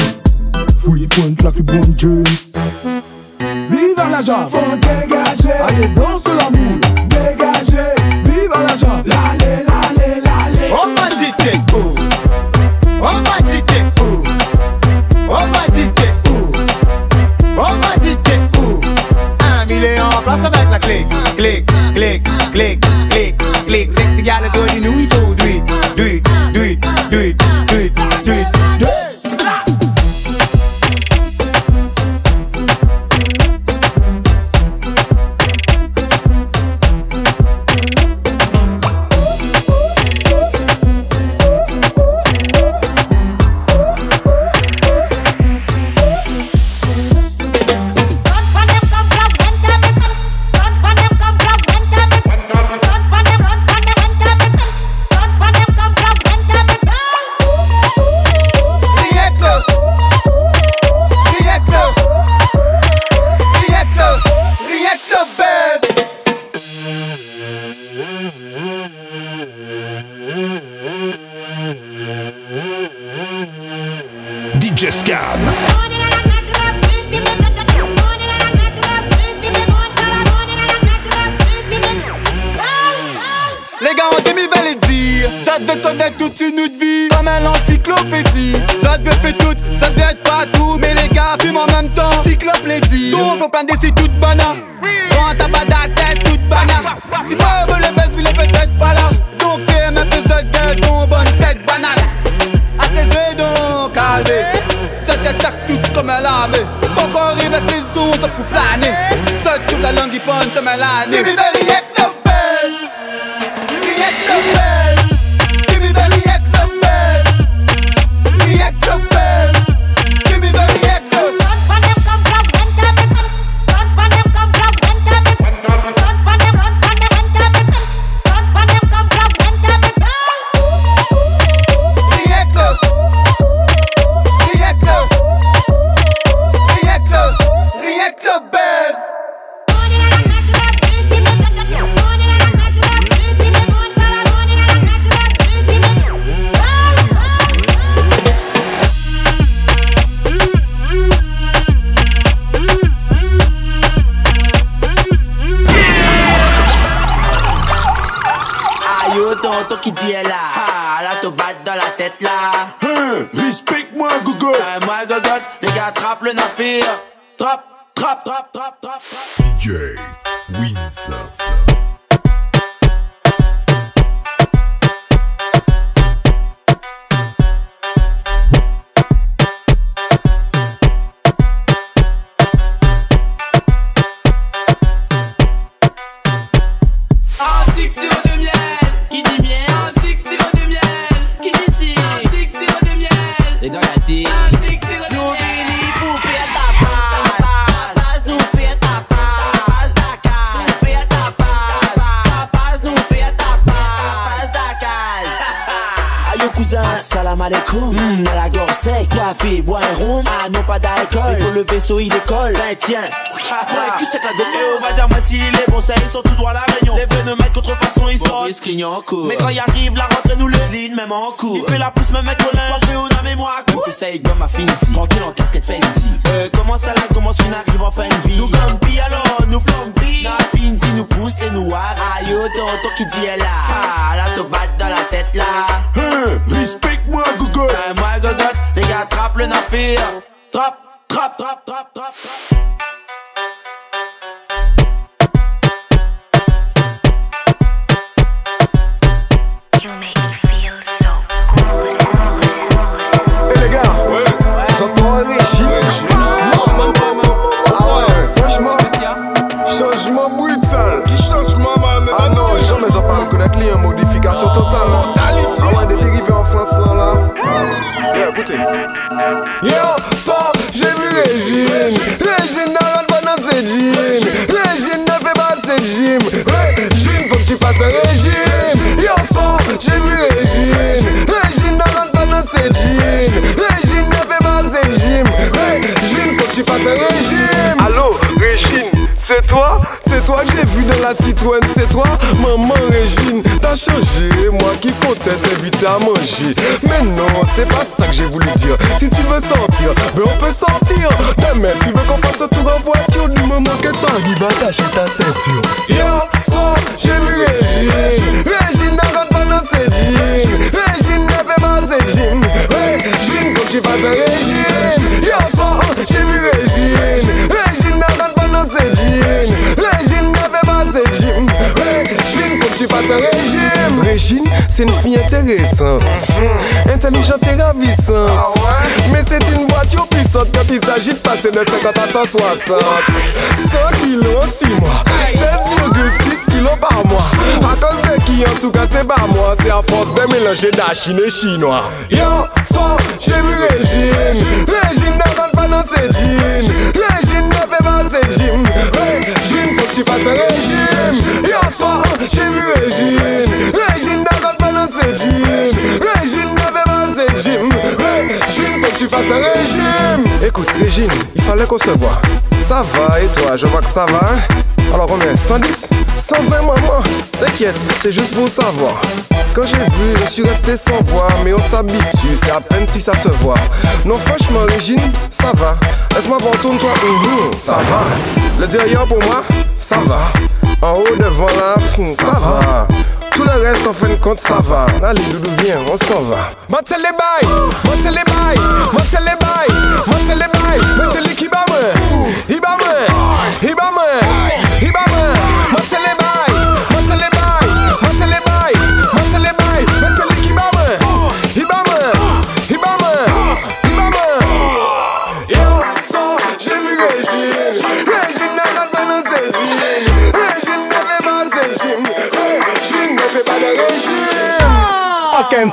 Mais quand y arrive la rentrée, nous le clean, même en cours. La pousse, même avec Mais non, c'est pas ça que j'ai voulu dire. Si tu veux sortir, ben on peut sortir. Demain, tu veux qu'on fasse un tour en voiture du moment que t'arrives à t'acheter ta ceinture. C'est une fille intéressante, intelligente et ravissante. Mais c'est une voiture puissante quand il s'agit de passer de 50 à 160. 100 kilos en 6 mois, 16,6 kilos par mois. À cause de qui, en tout cas, c'est pas moi. C'est à force de mélanger de la Chine et chinois. Yo, so, j'ai vu Régine. Régine n'arrête pas dans ses jeans. Régine ne fait pas ses jeans. Régine, faut que tu fasses un régime. Yo, so, j'ai vu Régine. Régine Un régime. Écoute, Régine, il fallait qu'on se voit. Ça va, et toi, je vois que ça va, hein? Alors combien 110 120 maman T'inquiète, c'est juste pour savoir. Quand j'ai vu, je suis resté sans voix Mais on s'habitue, c'est à peine si ça se voit. Non franchement Régine, ça va. Laisse-moi voir tourne-toi, mhm, ça va. Le derrière pour moi, ça va. En haut devant la fin, ça va tout le reste, en fin de compte, ça va. Allez, Doudou, viens, on s'en va. Montez les bails, montez les bails, montez les bails, montez les bails. Mais c'est lui qui bat moi,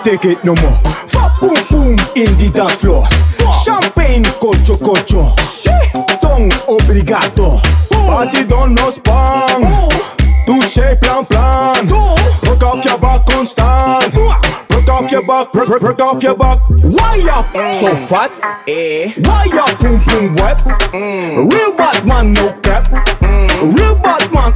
can't take it no more. Fuck boom boom in the dance floor. Champagne cocho cocho. Ton obrigado. Party dans nos spang. Touché plan plan. Broke off your your back, broke, broke off your back. Why up so fat? Eh. Why up boom boom wet? Real bad man no cap. Real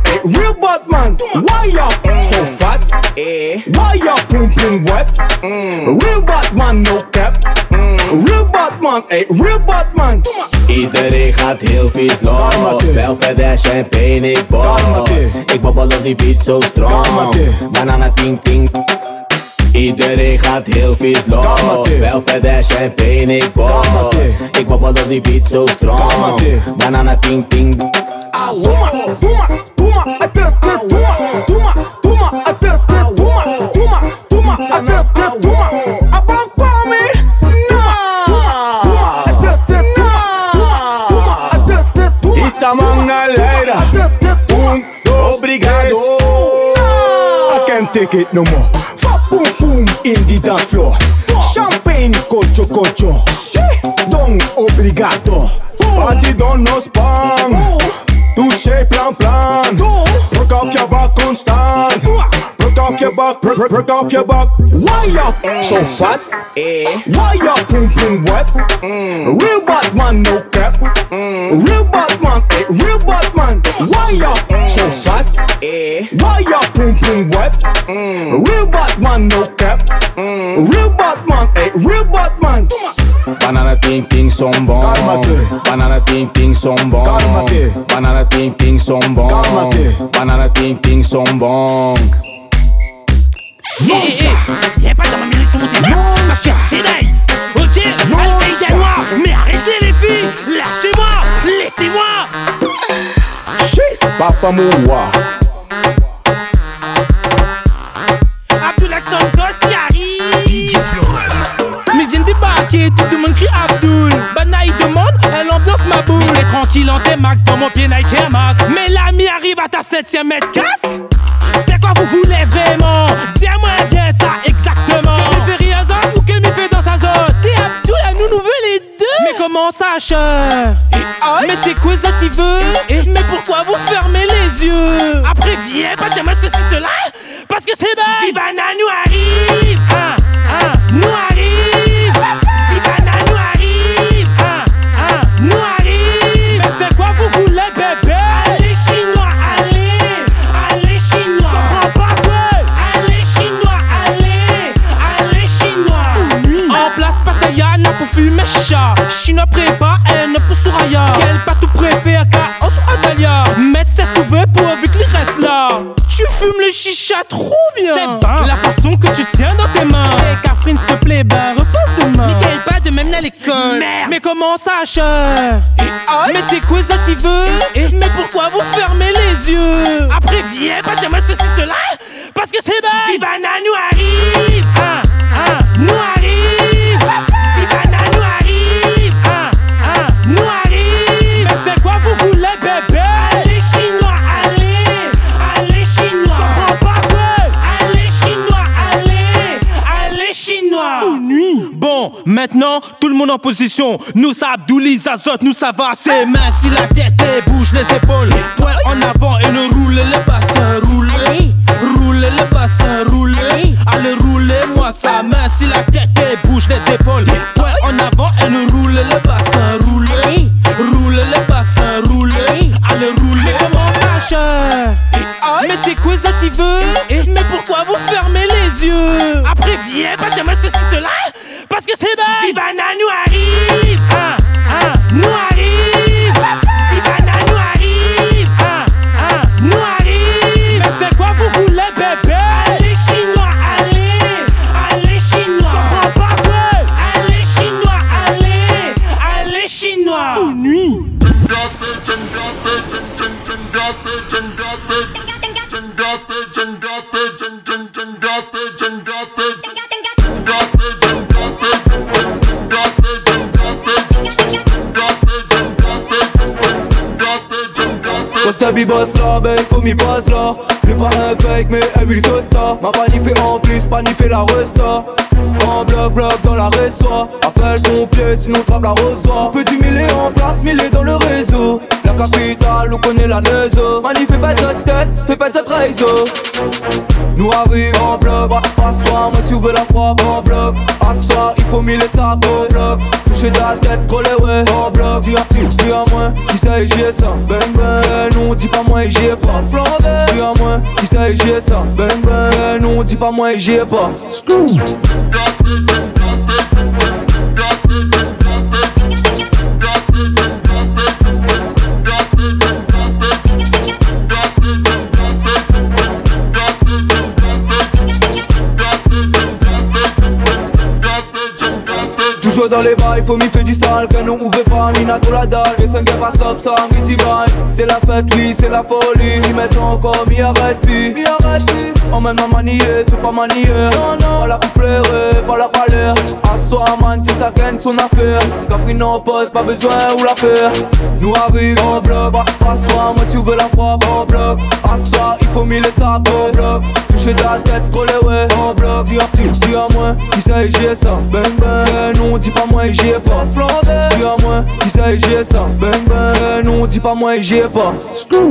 eh. Real bad man. Why up so fat? Eh. Why up boom boom wet? Real bad man no cap. Real bad man, eh. Real bad man. Iedereen gaat heel vies los Wel verder champagne, ik boss Ik babbel op die beat zo strong Banana ting ting Iedereen gaat heel vies los Wel en champagne, ik bos Ik babbel op die beat zo strong Banana ting ting Tuma Tuma doe maar, tuma tuma tuma maar, doe maar, doe maar, doe maar, essa leira. Obrigado. I can't take it no more. Pum pum in. Champagne, cocho, cocho. Don obrigado. Batidão nos pão. Oh. Tu shape plan plan. Oh. Workout que é constant. Off your back, broke, broke, broke off your back. Why up so fat? Eh. Why boom boom wet? Real bad man no cap. Real bad man, eh. Real bad man. Why up so fat? Eh. Why boom boom wet? Real bad man no cap. Real bad man, eh. Real bad man. Banana ting ting sont bons Banana ting ting sont bons Banana ting ting sont bons Banana ting ting sont bons Hé hé hé Y'a pas de ramener son monté Parce que c'est dingue Ok des noirs Mais arrêtez les filles Lâchez-moi Laissez-moi. Chase Papa. Abdullah Sankos qui arrive DJ Mais viens débarquer, tout le monde crie Abdul Bana il demande, elle ambiance ma boule. Mais tranquille en T-Max, dans mon pied Nike Max. Mais l'ami arrive à ta septième mètre casque C'est quoi vous voulez vraiment? Dis-moi bien ça exactement. Que fait Riazan ou que me fait dans sa zone? T'es Abdou la nous nous veut les deux. Mais comment ça chef? Mais c'est quoi ça tu veux Mais pourquoi vous fermez les yeux? Après viens pas dire-moi ceci cela. Parce que c'est bien Zibana nous arrive. Ah, ah, Nous arrive chat Chinois prépa elle ne pour Souraya Quel pas tout préfère on sur Adalia Mettre cette ouvert pour éviter qu'il reste là. Tu fumes le chicha trop bien. C'est bon La façon que tu tiens dans tes mains. Hey Catherine s'il te plaît ben repose demain Nickel pas de même à l'école. Merde. Mais comment ça chef? Mais c'est quoi ça tu veux Mais pourquoi vous fermez les yeux? Après viens pas moi ceci cela. Parce que c'est Zibana nous arrive maintenant tout le monde en position. Nous ça Abdouli Zazot nous ça va C'est si la tête et bouge les épaules Poing en avant et ne roule les bassins Roule. Roule les bassins roule. Allez. Roulez-moi ça main. Si la tête et bouge les épaules Poing en avant et ne roule les bassins Roule. Roule les bassins roule. Allez. Roulez comment ça chef Mais c'est quoi ça tu veux Mais pourquoi vous fermez les yeux? Après viens pas dire moi ceci cela Parce que c'est bien Ça boss là, ben faut m'y passe là. Lui pas un fake mais un huile costa. Ma panique fait en plus, fait la resta. En bloc bloc dans la réseau Appelle ton pied sinon trappe la reçoit Petit mêlé en place, mêlé dans le réseau capitale, on connaît la neuse Mani fais pas de tête, fais pas de réseau. Nous arrivons en bloc, assoir Moi si vous voulez la frappe en bloc. Assoir, il faut mille sabots en bloc Toucher de la tête, coller ouais en bloc. Dis à, dis à moi, qui sait j'y ai ça. Bang bang, non dis pas moi j'y ai pas. Dis à moi, qui sait j'y ai ça. Bang bang, non dis pas moi j'y ai pas. Screw Dans les bails, faut m'y faire du sale. Que nous ouvre pas, mina tout la dalle. Les 5 pas stop, ça midi bail C'est la fête, oui, c'est la folie. Ils mettent encore, m'y arrête plus M'y arrête plus Emmène ma manier, fais pas manier Non, non, pas la pour pleurer, pas la paleur Assoir man, c'est ça ken son affaire. Catherine en pose, pas besoin ou la peur. Nous arrivons en bloc, assoir Moi si vous voulez la frappe en bloc. Assoir, il faut mille sabots en bloc. Toucher de la tête, coller ouais en bloc. Dis à, dis, dis à moi, qui sait j'y ai ça Bang bang, non dis pas moi j'y ai pas. Dis à moi, qui sait j'y ai ça. Bang bang, non dis pas moi j'y ai pas. Screw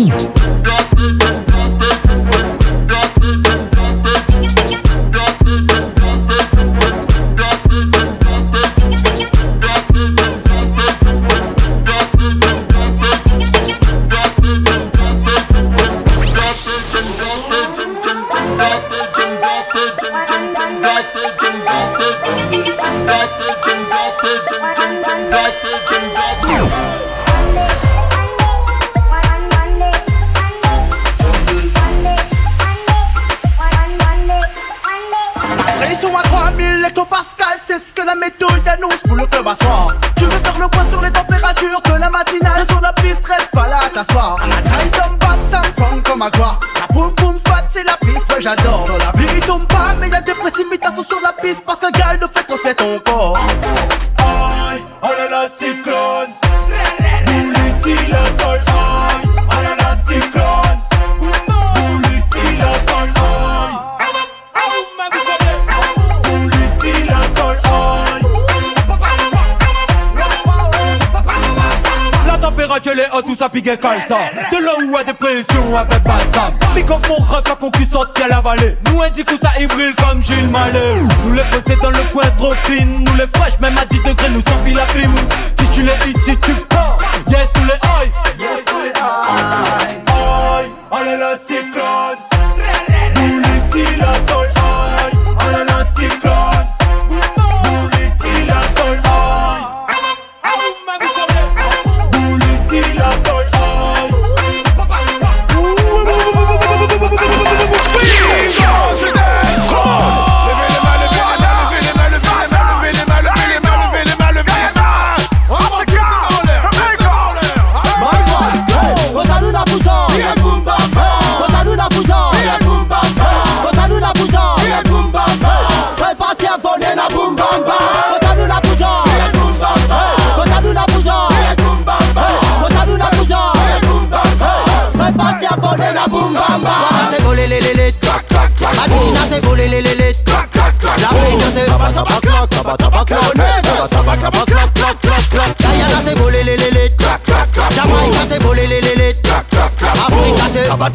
le club à soir. Tu veux faire le point sur les températures de la matinale Sur la piste, reste pas là à t'asseoir. Taille tombe pas, ça me comme à quoi. La boum boum fat, c'est la piste que j'adore. Dans la vie, il tombe pas, mais y a des précipitations sur la piste parce que gal ne fait transmettre ton corps. De là où a des pressions avec balsam Mais comme mon rêve a conquis sorti à la vallée. Nous un dit que ça brille comme Gilles Mallet. Nous les posés dans le coin trop clean Nous les fraîches même à 10 degrés nous sans la clim. Si tu les hits si tu pars Yes tous les high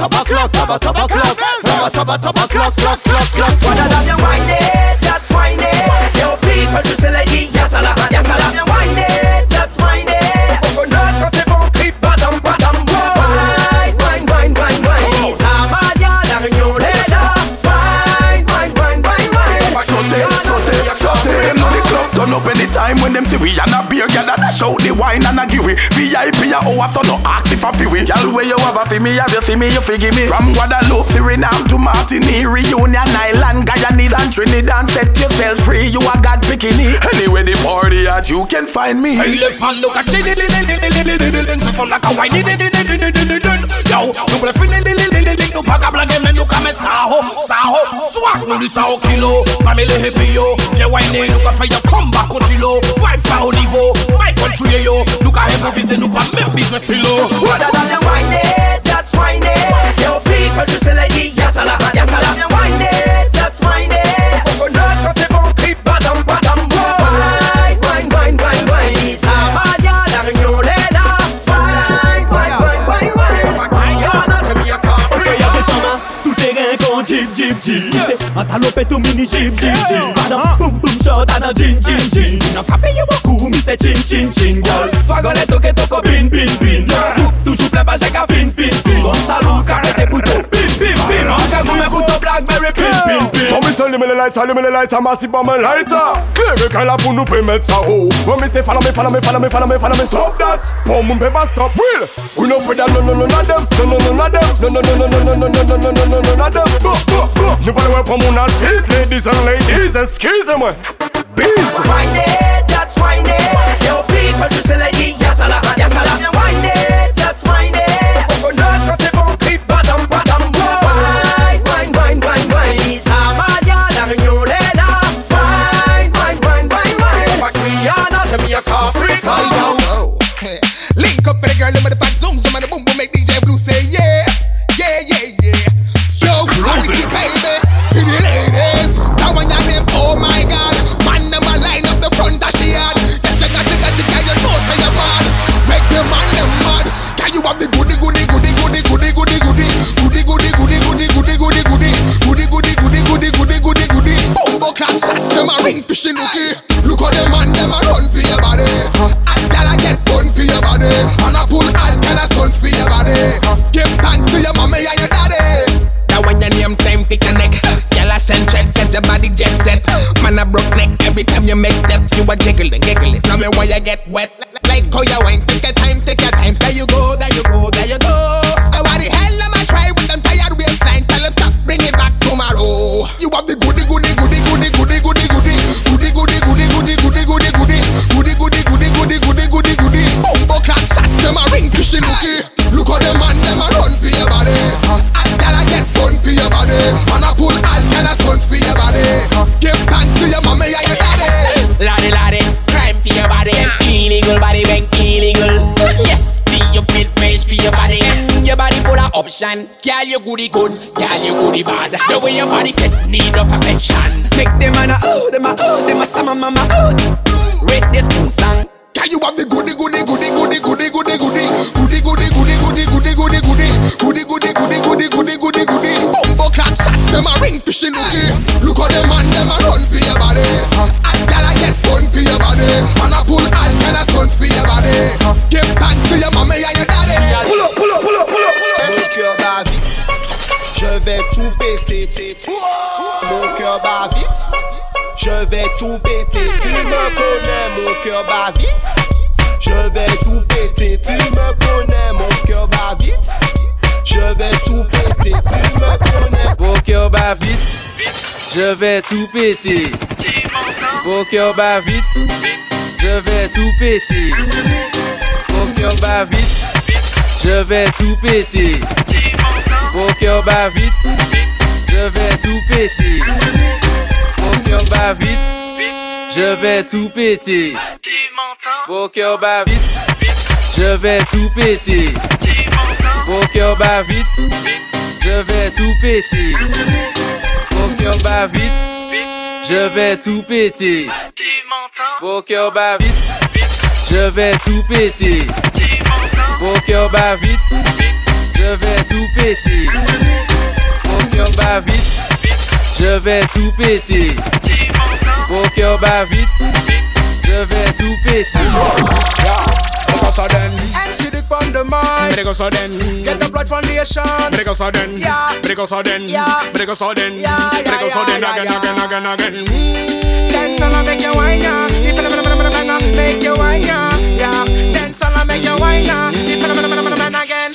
tabba clock, tabba tabba clock, tabba tabba tabba clock, clock, clock, clock. Wanna love you wine it, just wine it. Yo, people to select it, yes I love, yes I love you wine it, just wine it. Oh, no, cause they won't keep bottom bottom. Wine, wine, wine, wine, wine. Is a madia la riñonera. Wine, wine, wine, wine, wine. Sote, sote, sote. Them know the club turn up anytime when them see we and a beer girl that a show the wine and a give we VIP a hour so no. I Girl where you have a fi me have you fi me you fi give me. From Guadeloupe, Suriname to Martinique Reunion Island, Guyanese and Trinidad Set yourself free, you a God bikini. Anywhere the party at you can find me. Fan look at you, font like a wine, yo, nous le fin, Dik nou pa men nou sa ho, sa ho li sa ho kilo, yo. Je wane nou ka komba konti lo Vibe sa ho my country yo. Nou ka improvise nou pa men biznes silo Wada dan de wane, that's wane Yo people just say An salope tou mini jib jib jib Adan boum boum shot adan jin jin jin. Nan kape yo wakou mi se chin chin chin Gol fagon le toke toko bin bin bin. Toup toujou ple baje ka fin fin fin. Gon salou karete pou tou. Pin pin pin An ka goume pou tou blackberry pin pin pin Son mi sol lime le lighta lime le lighta Masi ban me lighta Kleve kay la pou nou pe met sa ho oh, oh, oh. Wè mi se fana me fana me fana me fana me fana me Stop dat Pou moun pe ba stop will we no afraid of no no no no them No no no no them, no no no no no no no no no no no no no them Go go go, je parle ouais pour mon assist Ladies and ladies, excusez-moi Peace Whine it, just whine it Yo people tu sais you make steps. You a jiggle and giggle it. Tell me why you get wet. section. Girl, you goody good, girl, you goody bad. The way your body fit need of affection. Make them man a oh, them a oh, them a stammer mama oh. Rate this new song. Girl, you have cœur bat vite. Je vais tout péter, tu me connais, mon cœur bat vite. Je vais tout péter, tu me connais. Mon cœur bat vite, je vais tout péter. Mon cœur bat vite, je vais tout péter. Mon cœur bat vite, je vais tout péter. Mon cœur bat vite, je vais tout péter. Mon cœur bat vite, je vais tout péter. Vos cœurs bat vite, je vais tout péter. Vos cœurs bat vite, je vais tout péter. Vos cœurs bat vite, je vais tout péter. Vos cœurs bat vite, je vais tout péter. Vos cœurs bat vite, je vais tout péter. Vos cœurs bat vite, je vais tout péter. Vos cœurs bat vite. verre tout pété. Go the on the mind. Get the blood foundation. Better go yeah. Better go yeah. Better go yeah. yeah. Better go again, again, again, again. Dance make you whine to make you whine yeah. Dance make you whine ya. Again.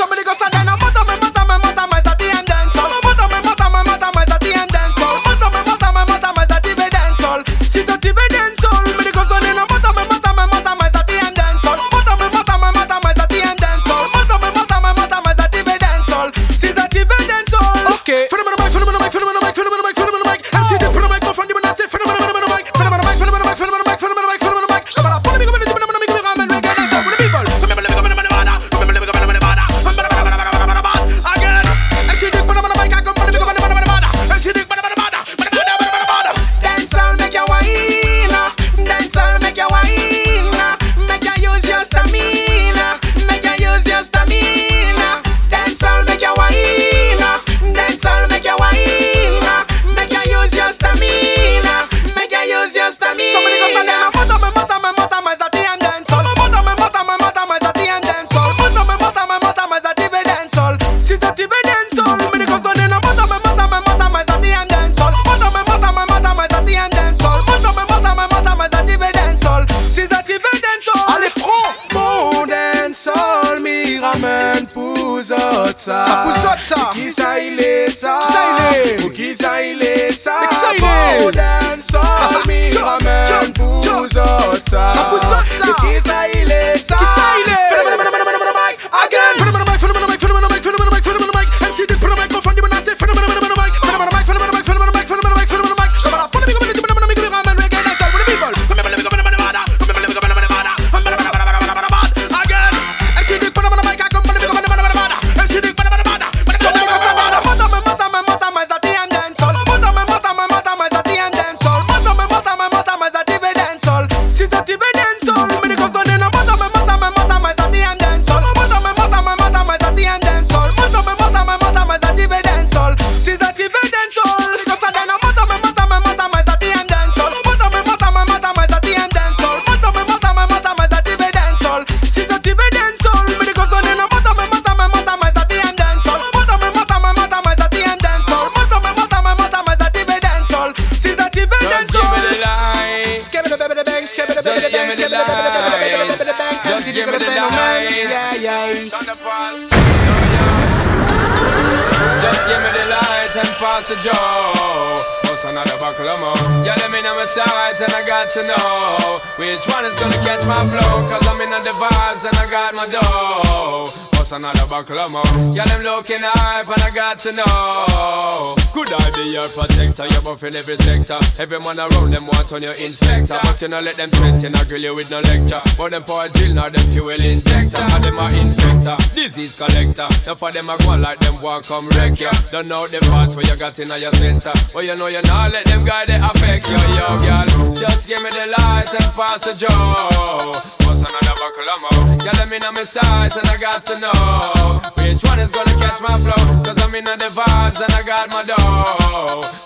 Protector? In every sector. Every man around them want on your inspector. But you know let them threaten, I grill you with no lecture. But them for a drill, now them fuel injector. And them a infector, disease collector. Now for them a go like them want come wreck ya. Don't know the parts where you got in your center. But you know you not let them guy they affect you, yo, girl. Just give me the light and pass the joe. What's another buckle of more? Girl, let me know my size and I got to know which one is gonna catch my flow. Cause I'm in the vibes and I got my dough.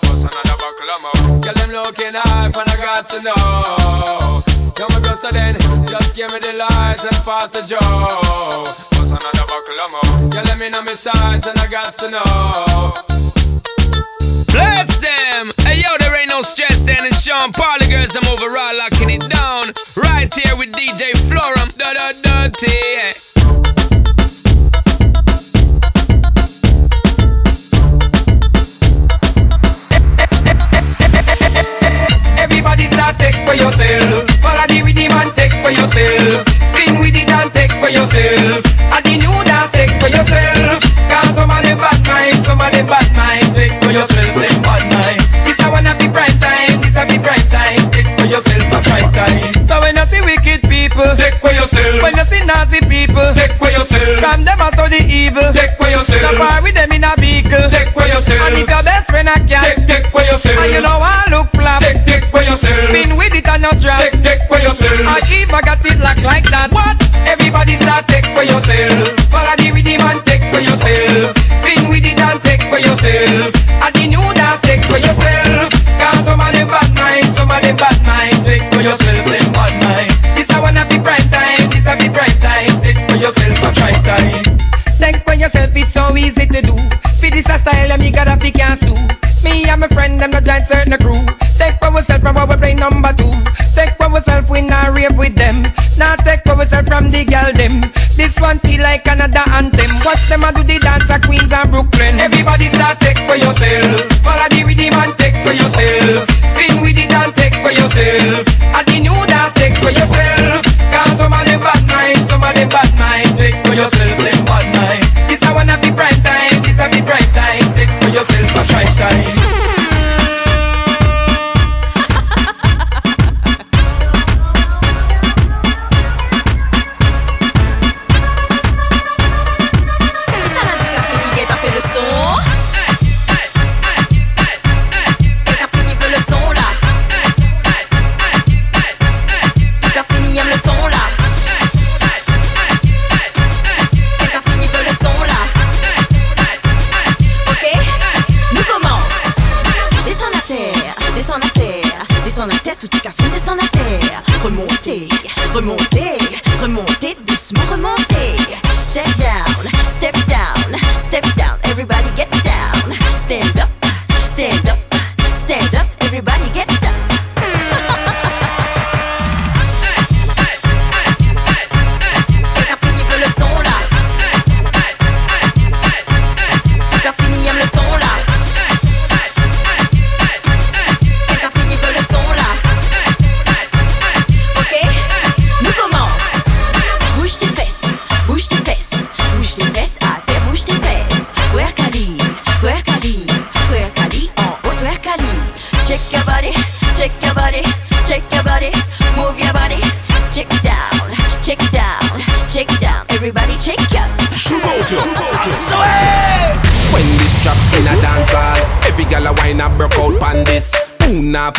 Girl, them looking hype and I got to know. Come go so then, just give me the light and pass the joe. What's another buckle of more? Girl, let me know my size and I got to know. Bless them! Hey yo, there ain't no stress then. It's Sean Paul, girls, I'm overall locking it down. Right here with DJ Florum, da da dirty. Yourself. Follow the rhythm and take for yourself. Spin with it and take for yourself. And the new dance take for yourself. Cause some of them bad mind, some of them bad mind. Take for yourself, them bad mind. This a one of the prime time, this a the prime time. Take for yourself a prime time. So when you see wicked people, take for yourself. When you see nasty people, take for yourself. From them out the evil, take for yourself. So far with them in a vehicle, take for yourself. And if your best friend a cat, take, take for yourself. And you know I look take, take for yourself. Spin with it and not drop, take, take for yourself. I I got it locked like that, what? Everybody start take for yourself. Follow the rhythm and take for yourself. Spin with it and take for yourself. And the new dance take for yourself. Cause some of them bad mind, some of them bad mind. Take for yourself, them bad mind. This a one of the prime time, this a the prime time. Take for yourself a prime time. Take for yourself, it's so easy to do. For this a style, and you gotta pick and sue. Me and my friend, them not join certain crew. Take yourself from our play number two. Take yourself, we not rave with them. Now take yourself from the girl them. This one feel like another anthem. Watch them a do the dance at Queens and Brooklyn. Everybody start take for yourself. Follow the rhythm and take for yourself. Spin with it and take for yourself. And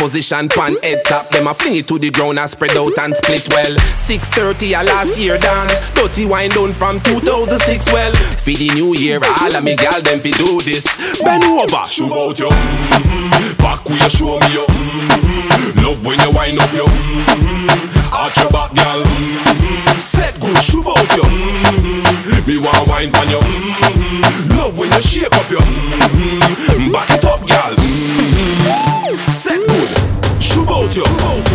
position pan head top, them a fling it to the ground and spread out and split well. 6:30 a last year dance, dirty wine down from 2006 well. For the new year, all of me gal them fi do this. Bend over, shoot out your mm-hmm. back you show me your mm-hmm. love when you wind up your mm-hmm. arch your back, gal. Mm-hmm. Set good, shoot out your mm-hmm. me want wine pan your mm-hmm. love when you shake up your mm-hmm. back it up, gal. Good,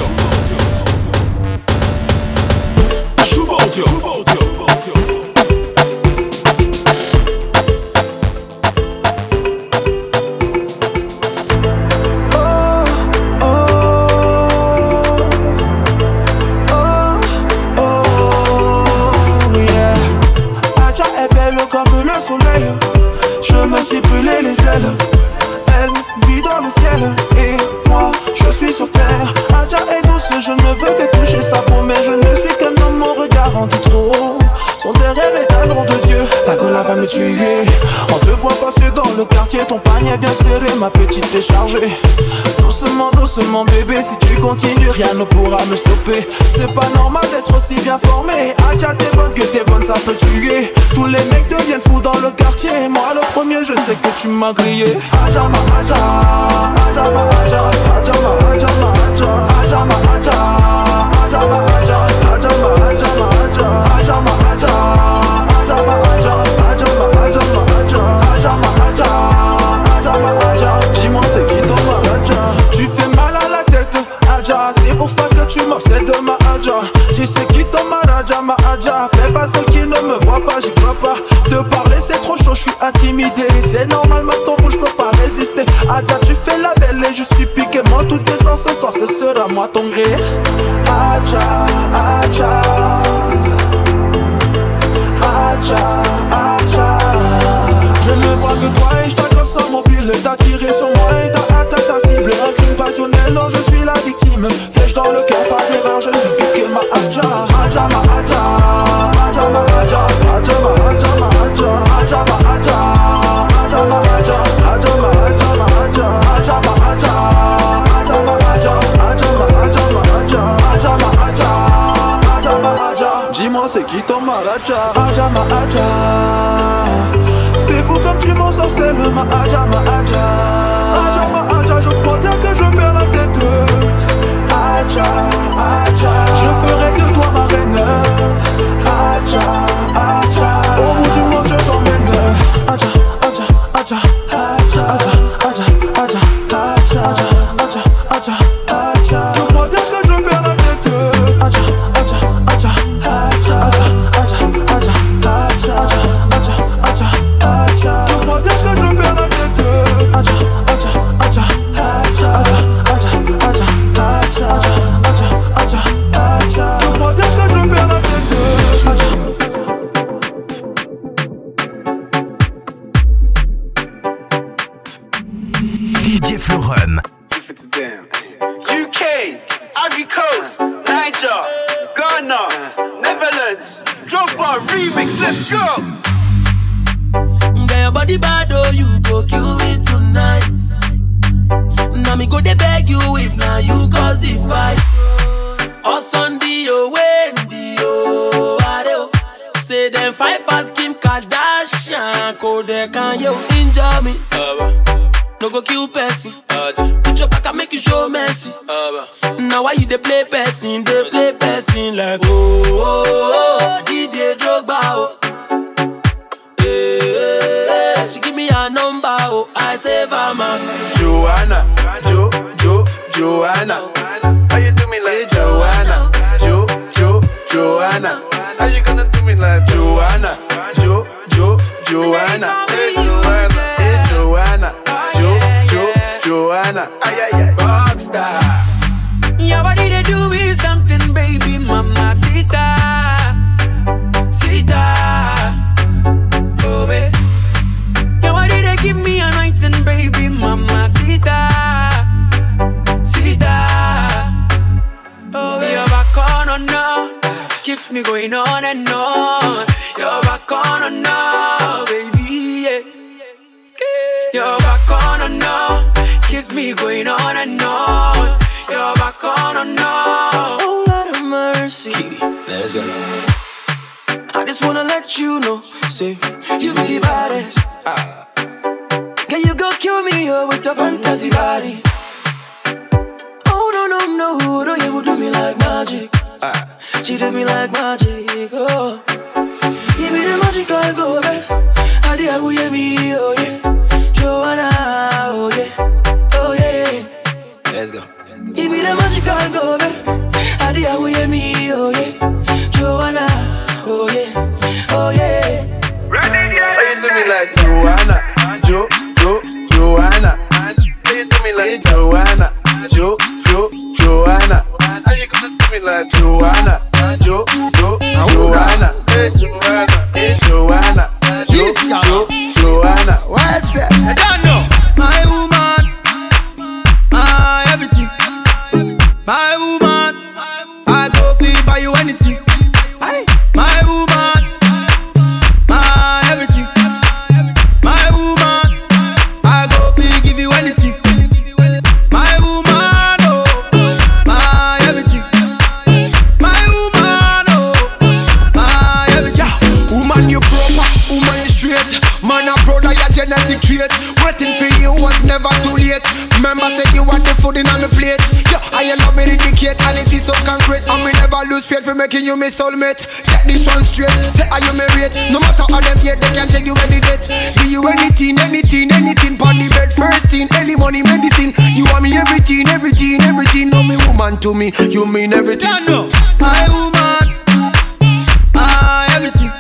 yeah oh. I save her mass. Joanna, Jo, Jo, Joanna. How you do me like Joanna? Jo, Jo, Joanna. How you gonna do me like Joanna? Me going on and on. You're back on or no, baby, yeah. You're back on or no, keeps me going on and on. You're back on or no. Oh Lord of mercy. Let's go. I just wanna let you know, say you be the baddest. Can you go kill me oh, with your fantasy body? Oh no no no, don't you do me like magic? She do me like magic, oh. You be the magical girl, eh? I did who hear me, oh yeah. Joanna, oh yeah, oh yeah. yeah. Let's go. You be the magical girl, eh? I did who hear me, oh yeah. Joanna, oh yeah, oh yeah. How you do me like Joanna? Jo, Jo, Joanna. How you do me like Joanna? Jo, Jo, Joanna. How you gonna do me like Joanna? Jo, Jo, Joanna. Hey Joanna, hey Joanna. Jo, Jo, Joanna. Late. Remember, say you want the food in on my plate. Yeah, I love me indicate, and it is so concrete. And me never lose faith for making you my soulmate. Get this one straight, say are you married? No matter how them yet, they can tell you any date. Do you anything, anything, anything pon the bed? First thing, early money, medicine. You want me everything, everything, everything. No me woman to me, you mean everything. Yeah, no. My woman, ah everything.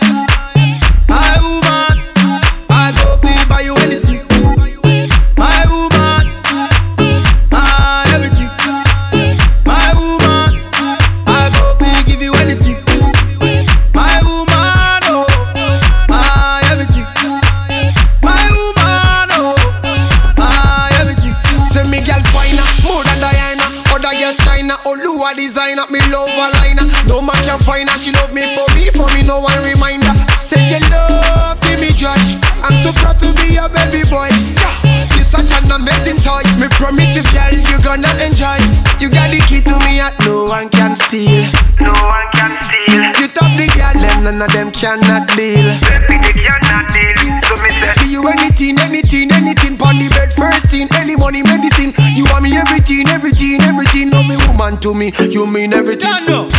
Man can find her, she love me for me, for me no one reminder. Say you love, give me joy. I'm so proud to be your baby boy. Yeah. You're such an amazing toy. Me promise you, girl, you gonna enjoy. You got the key to me, and no one can steal. No one can steal. You top the girl, them none of them cannot deal. Baby, they cannot deal. So me say, do you anything, anything, anything pon the bed? First thing, early money, medicine. You want me everything, everything, everything. No me woman to me, you mean everything. no.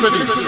liberties.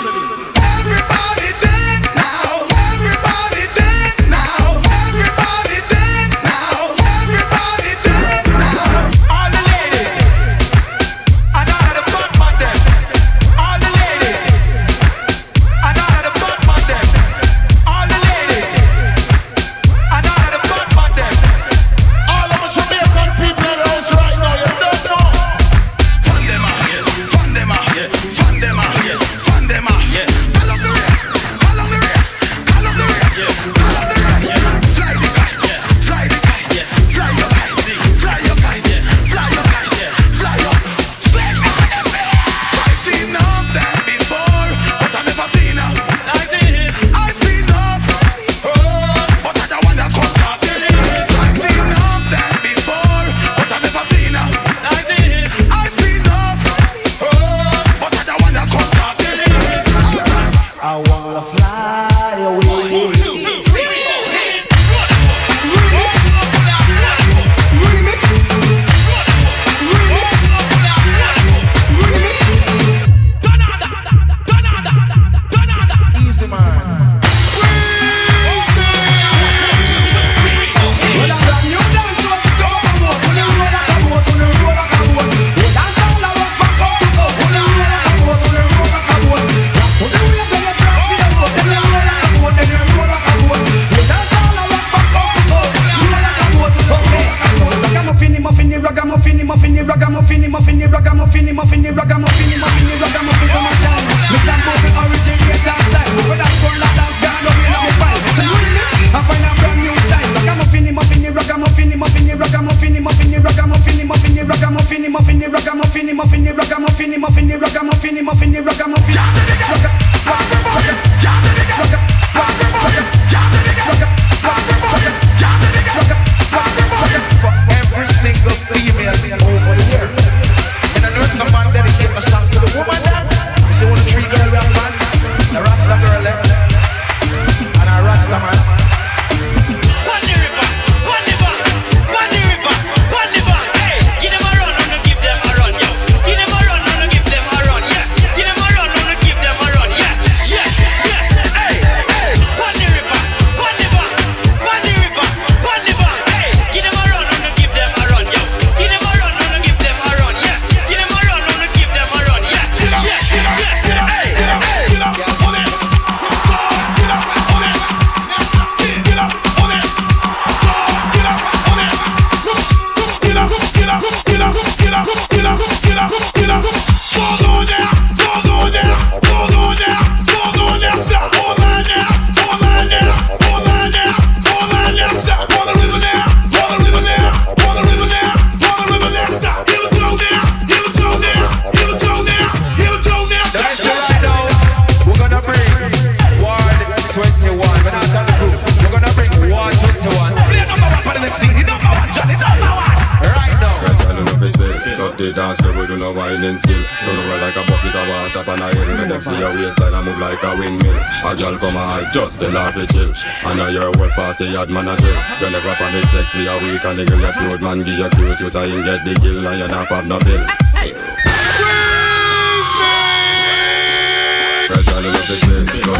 just the love it chill. And I your world fast, a yard man a drill. You never on it sex, we a weak and the girl left cute man give you cute, you time get the kill and you not pop no pill.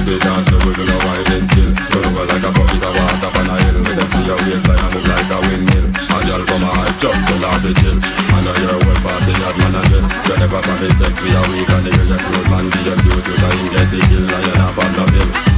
Dance, the like a bucket of water on a hill, see your waistline like a windmill. Come just to love the chill. I know you're well past yard man a drill. You never find the sexy a week, and the girl left road man give a cute, you time get the kill and you not pop no.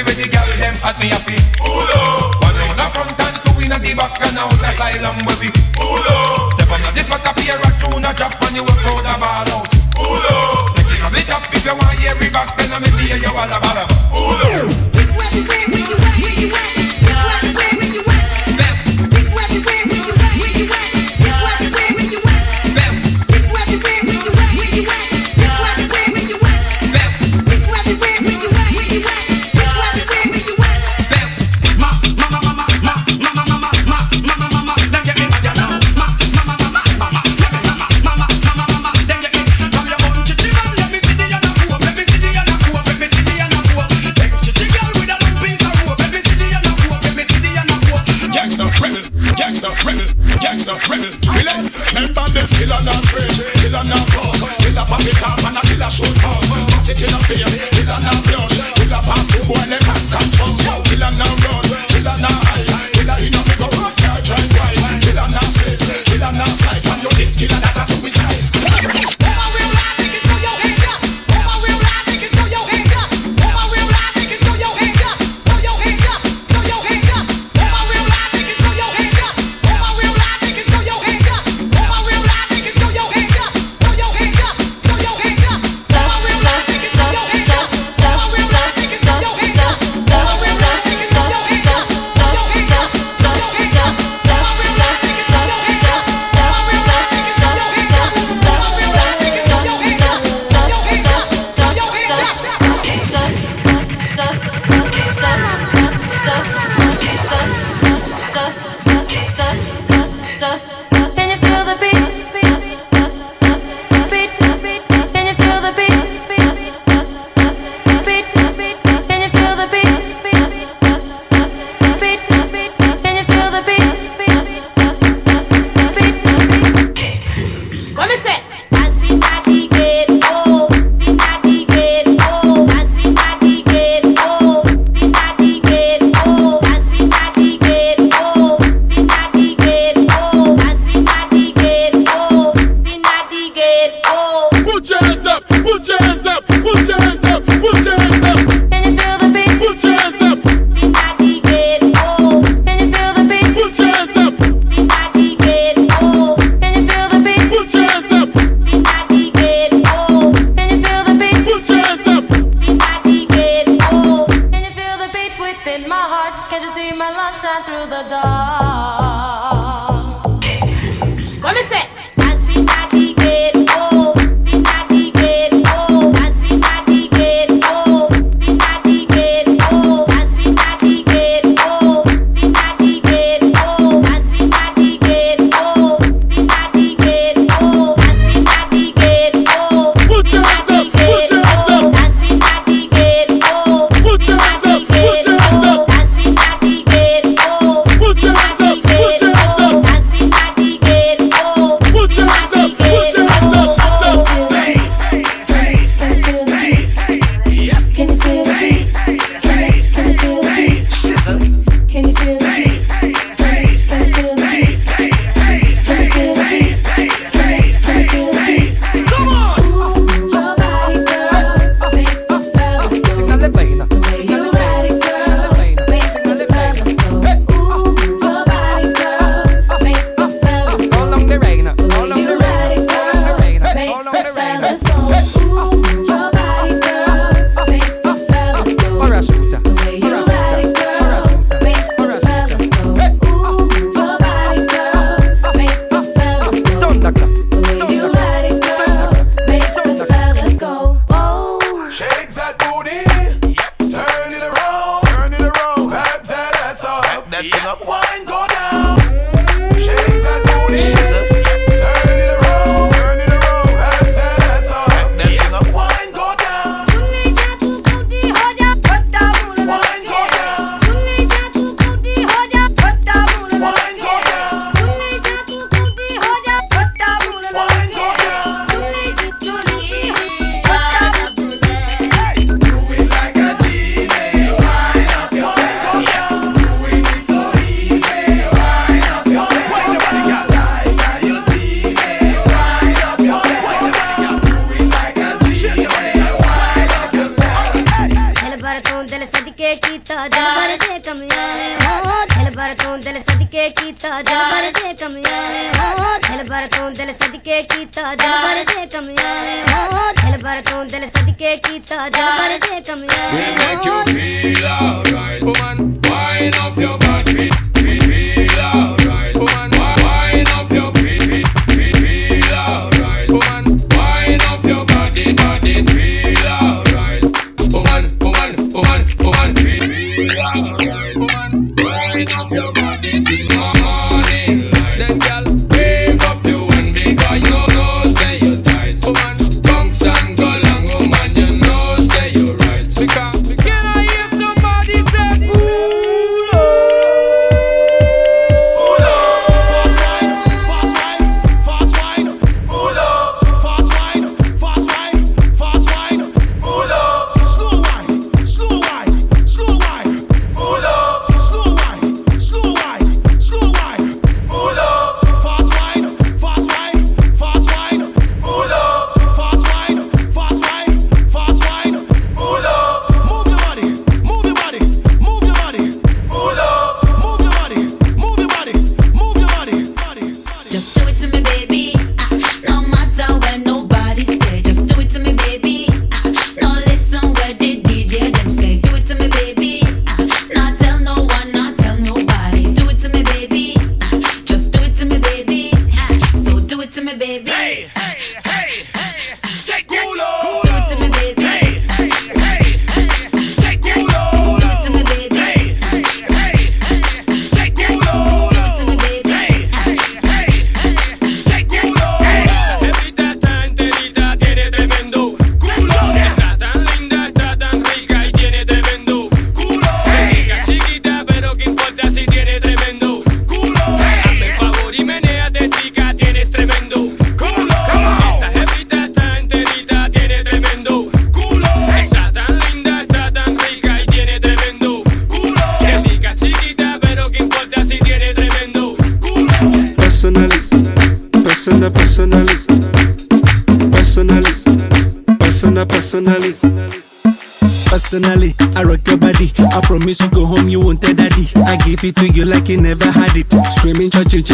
the way the girl them at me happy. Up. One round the front and two in the back and out the up. Step on this appear a tune a drop and you will throw the ball out. Pull up. Take it the top if you want hear me back then I you all about it. Up. Where? Where you at? Where you at?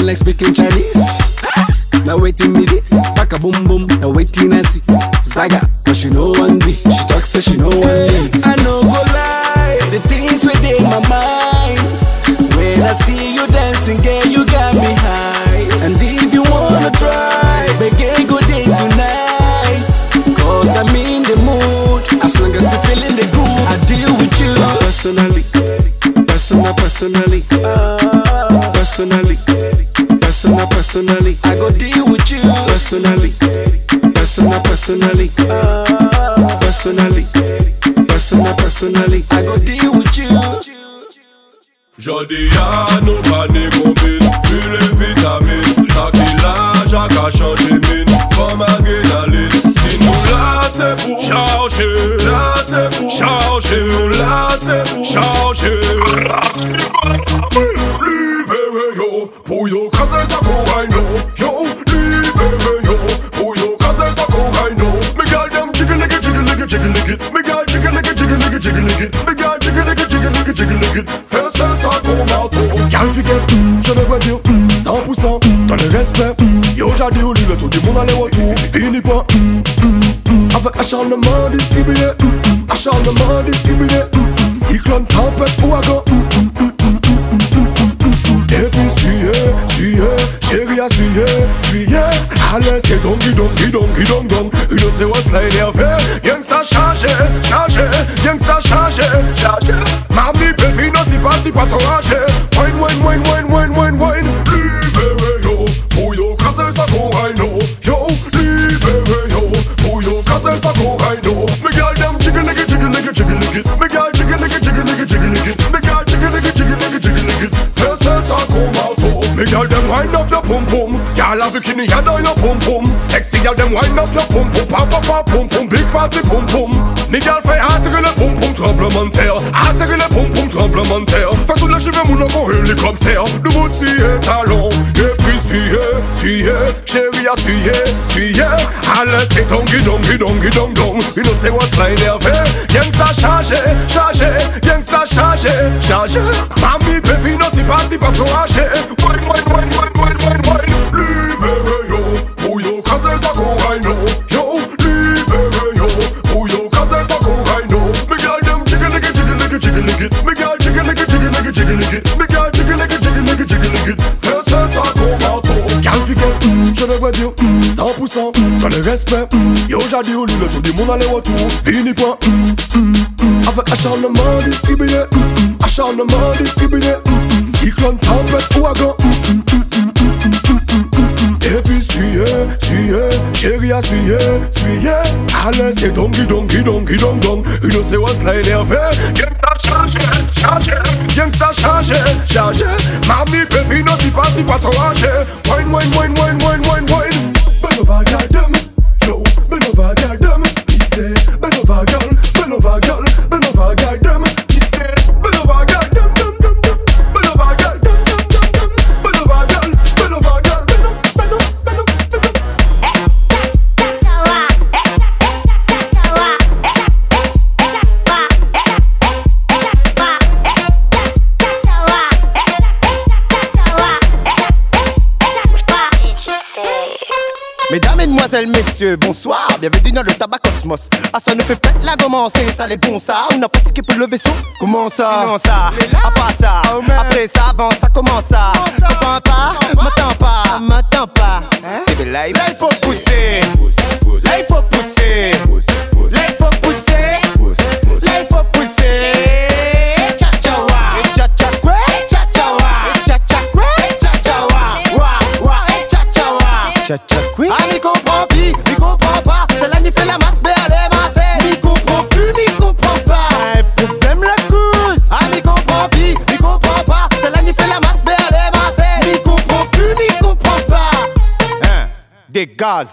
Like speaking Chinese. the muddies, give me the mm mm. Cyclone trumpet, who I go mm mm mm mm mm mm mm mm. Et puis suivez, suivez, chérie à suivez, suivez. Allez, c'est donc, donc, donc, donc, donc. Une séance là énervée, gangsta chargé, chargé, gangsta chargé, chargé. Mamie, baby, non, c'est pas si pas enragé. Wine, wine, wine, wine, wine, wine, wine. Girl them wind up your pum pum. Girl have bikini head on your pum pum. Sexy girl them wind up your pum pum, pop pop pop pum pum, big fatty pum pum. Me girl fait article le pum pum tremblement de terre, article le pum pum tremblement de terre. Fait tout le cheveux mon encore hélicoptère. De bout de talon, et puis suyer, suyer, chérie a suyer, suyer. Allez c'est dongi dongi dongi dong dong. You know say what's like énervé. Eh? Gangsta chargé, chargé, gangsta chargé, chargé. Mami baby non c'est pas si pas trop âgé. Wine wine wine wine yo, I know. Yo, yo, I know. Me them. Me. Me girl jiggle like it, jiggle like it, jiggle like it. Fais ça comme un tour. Gal figure, mm, je devrais dire mm, 100% mm, dans le respect. mm. Yo j'ai dit au lit le tour du monde aller-retour. Fini point. mm, mm. Avec acharnement distribué, mm, mm, acharnement distribué, mm, cyclone, tempête, ouragan. Et puis suyez, suyez, chérie à suyez, suyez. Allez, c'est donki, donki, donki, dong, dong. Une séance l'a énervé. Gangsta chargé, chargé. Gangsta chargé, chargé. Mamie peut finir si pas, si eh? pas trop âgé. Wine, wine, wine, wine, wine, wine, wine. Benova, on yo, Benova, on va garder. Il sait. Mesdemoiselles, Messieurs, bonsoir, bienvenue dans le tabac cosmos. Ah, ça nous fait pète la commencer, ça les bon ça. On a pratiqué pour le vaisseau. Comment ça? Comment ça? Après ça, après ça, avant ça, comment ça? Comprends pas? M'attends pas, m'attends pas? Là, il faut pousser. Là, il faut pousser. Là, il faut pousser. Là, il faut pousser. Cha cha il fait la masse, mais elle est massée. N'y comprend plus, n'y comprend pas. Et problème la cause. Ah, n'y comprend plus, comprend pas. Celle-là, fait la masse, mais elle est massée. N'y comprend plus, n'y comprend pas. Hein, des gaz.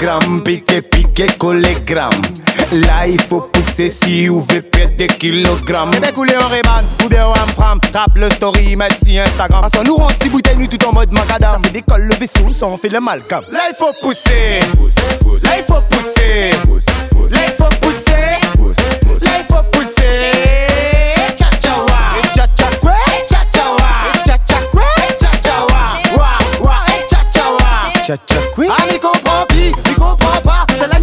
Amstram, gram, piqué, piqué, collé, gram. Là, il faut pousser si vous voulez perdre des kilogrammes. Eh ben, couler en réban, ou bien en fram. Tape le story, mettre si Instagram. Parce nous rend si bouteille, nous tout en mode macadam. Ça fait décolle le vaisseau, ça on fait le malcam. Là, il faut pousser. Là, il faut pousser. Là, il faut pousser. Là, il faut pousser. Cha cha wa. Cha cha kwe. Cha cha wa. Cha cha kwe. Cha cha wa. Wa wa. Cha cha wa. Cha cha kwe.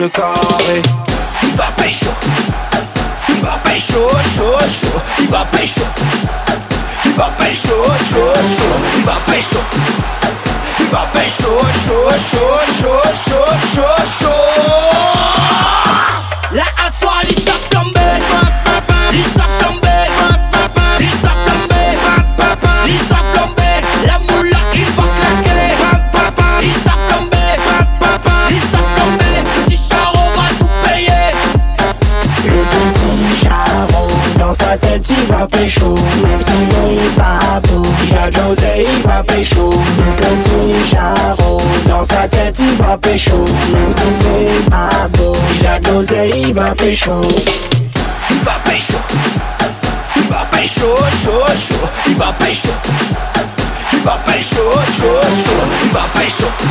le corps paixão. E vá paixão. E vá paixão, show, show. E vá paixão. E vá paixão, show, show. E vá paixão.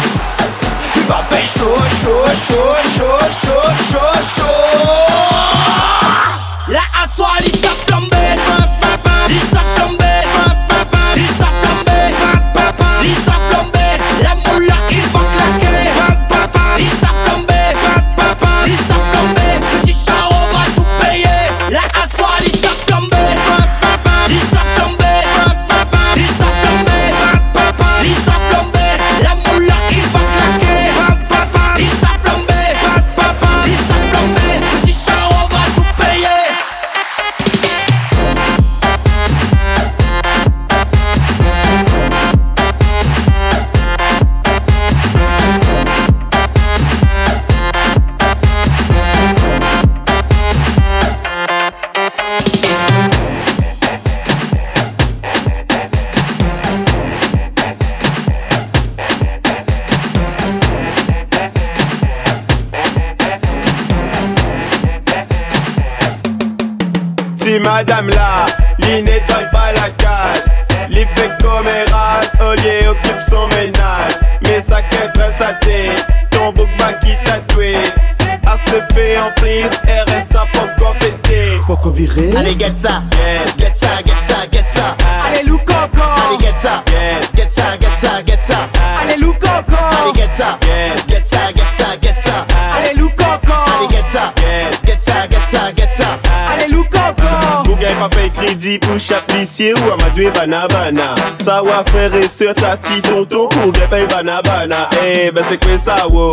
Policier ou amadoué banabana Ça wa frère et sœur tati tonton pour gay paye banabana Eh ben c'est quoi ça wo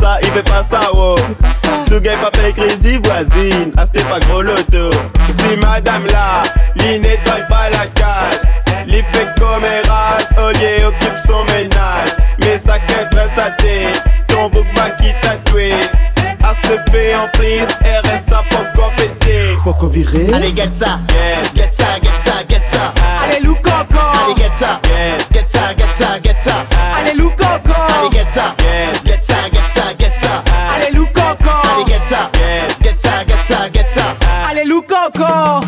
Ça il fait pas ça wo Sous gay pas paye crédit voisine Ah c'était pas gros loto Si madame là, l'y nettoie pas la case. L'y fait comméras, au lieu occupe son ménage. Mais ça presse à thé, ton bouc qui tatoué A se fait en prise, RSA pour compéter Faut qu'on virer Allez get ça, get ça, get ça, get ça. Allez lou coco Allez get ça, get ça, get ça, get ça. Allez lou coco Allez get ça, get ça, get ça, get ça. Allez lou coco Allez get ça, get ça, get ça, get ça. Allez lou coco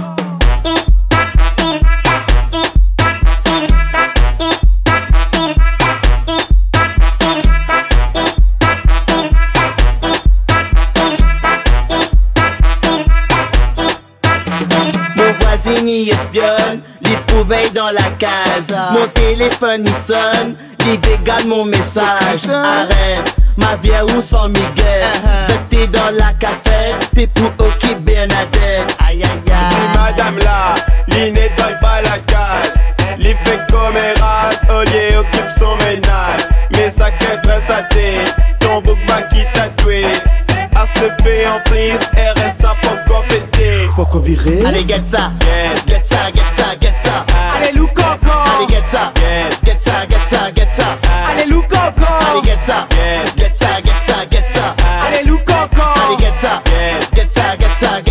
pouvait dans la case. Mon téléphone sonne, les vegan mon message. Arrête, ma vieille ou sans Miguel. T'es dans la cafette, t'es pour OK Bernadette. Aïe aïe aïe. Si madame là, l'y nettoie pas la case. L'y fait comméras, au lieu occupe son ménage. Mais ça qu'elle presse à thé, ton bouc qui tatoué A se fait en prise, RSA pour compéter Faut qu'on virer Allez get ça, get ça, get ça, get ça. Allez lou coco. Allez get ça, get ça, get ça, get ça. Allez lou coco. Allez get ça, get ça, get ça, get ça. Allez lou coco. Allez get ça, get ça, get ça, get ça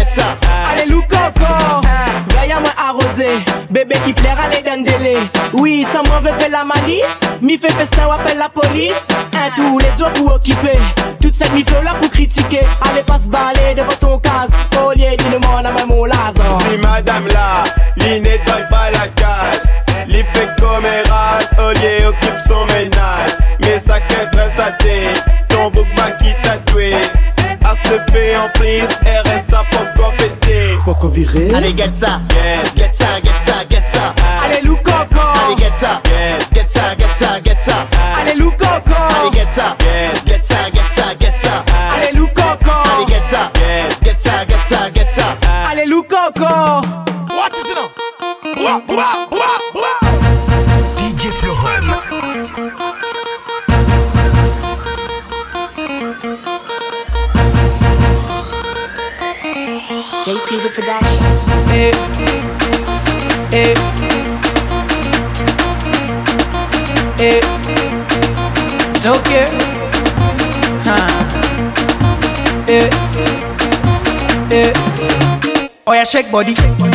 qui plaira les dandelés. Oui, sans moi, veut faire la malice. Mi fait festin, on appelle la police. Un tous les autres pour occuper. Toute cette mi-feu là pour critiquer. Allez pas se balader devant ton casque. Polier, dis le monde à même mon laser. Si madame là, il l'inétoile pas la case. Li fait comme Eras, Olier occupe son ménage. Mais sa quête va s'atteindre. Ton bouc qui tatoué. A se fait en prise, RSA pour encore péter. Qu'on encore viré. Allez, get ça, get ça, get ça, get ça. Allez, loup coco. Allez, get ça, get ça, get ça, get ça. Allez, loup coco. Allez, get ça, get ça, get ça, get ça. Allez, loup coco. Allez, get ça, get ça, get ça, get ça. Allez, loup coco. What is it now? Blah, blah, JP's a production. Eh, eh, eh. It's okay. Huh. Eh, eh. Oh yeah, shake body. Oh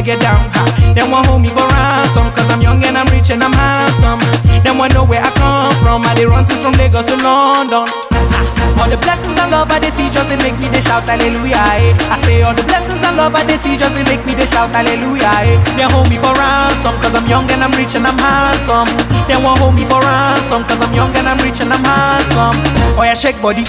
wanna get down ha. They want hold me for ransom Cause I'm young and I'm rich and I'm handsome They want know where I come from I they run since from Lagos to London. All the blessings and love I they see just they make me they shout hallelujah eh. I say all the blessings and love I they see just they make me they shout hallelujah eh. They hold me for ransom Cause I'm young and I'm rich and I'm handsome They want hold me for ransom Cause I'm young and I'm rich and I'm handsome Oh yeah shake body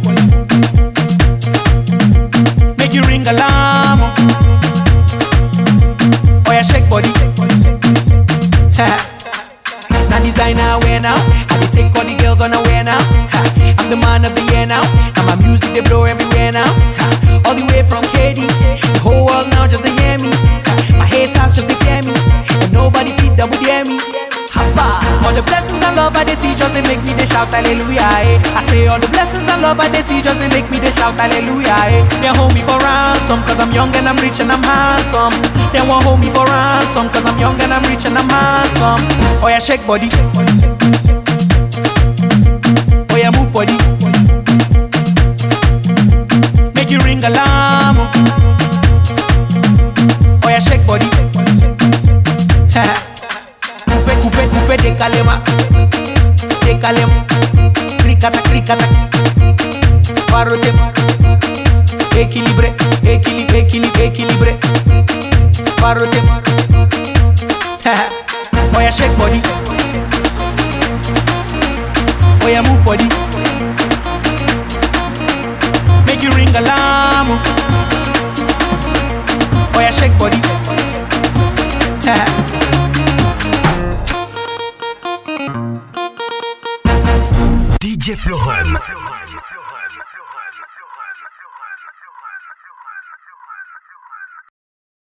love I they see just they make me they shout hallelujah eh. They hold me for ransom cause I'm young and I'm rich and I'm handsome. They won't hold me for ransom cause I'm young and I'm rich and I'm handsome. Oh yeah shake body. Oh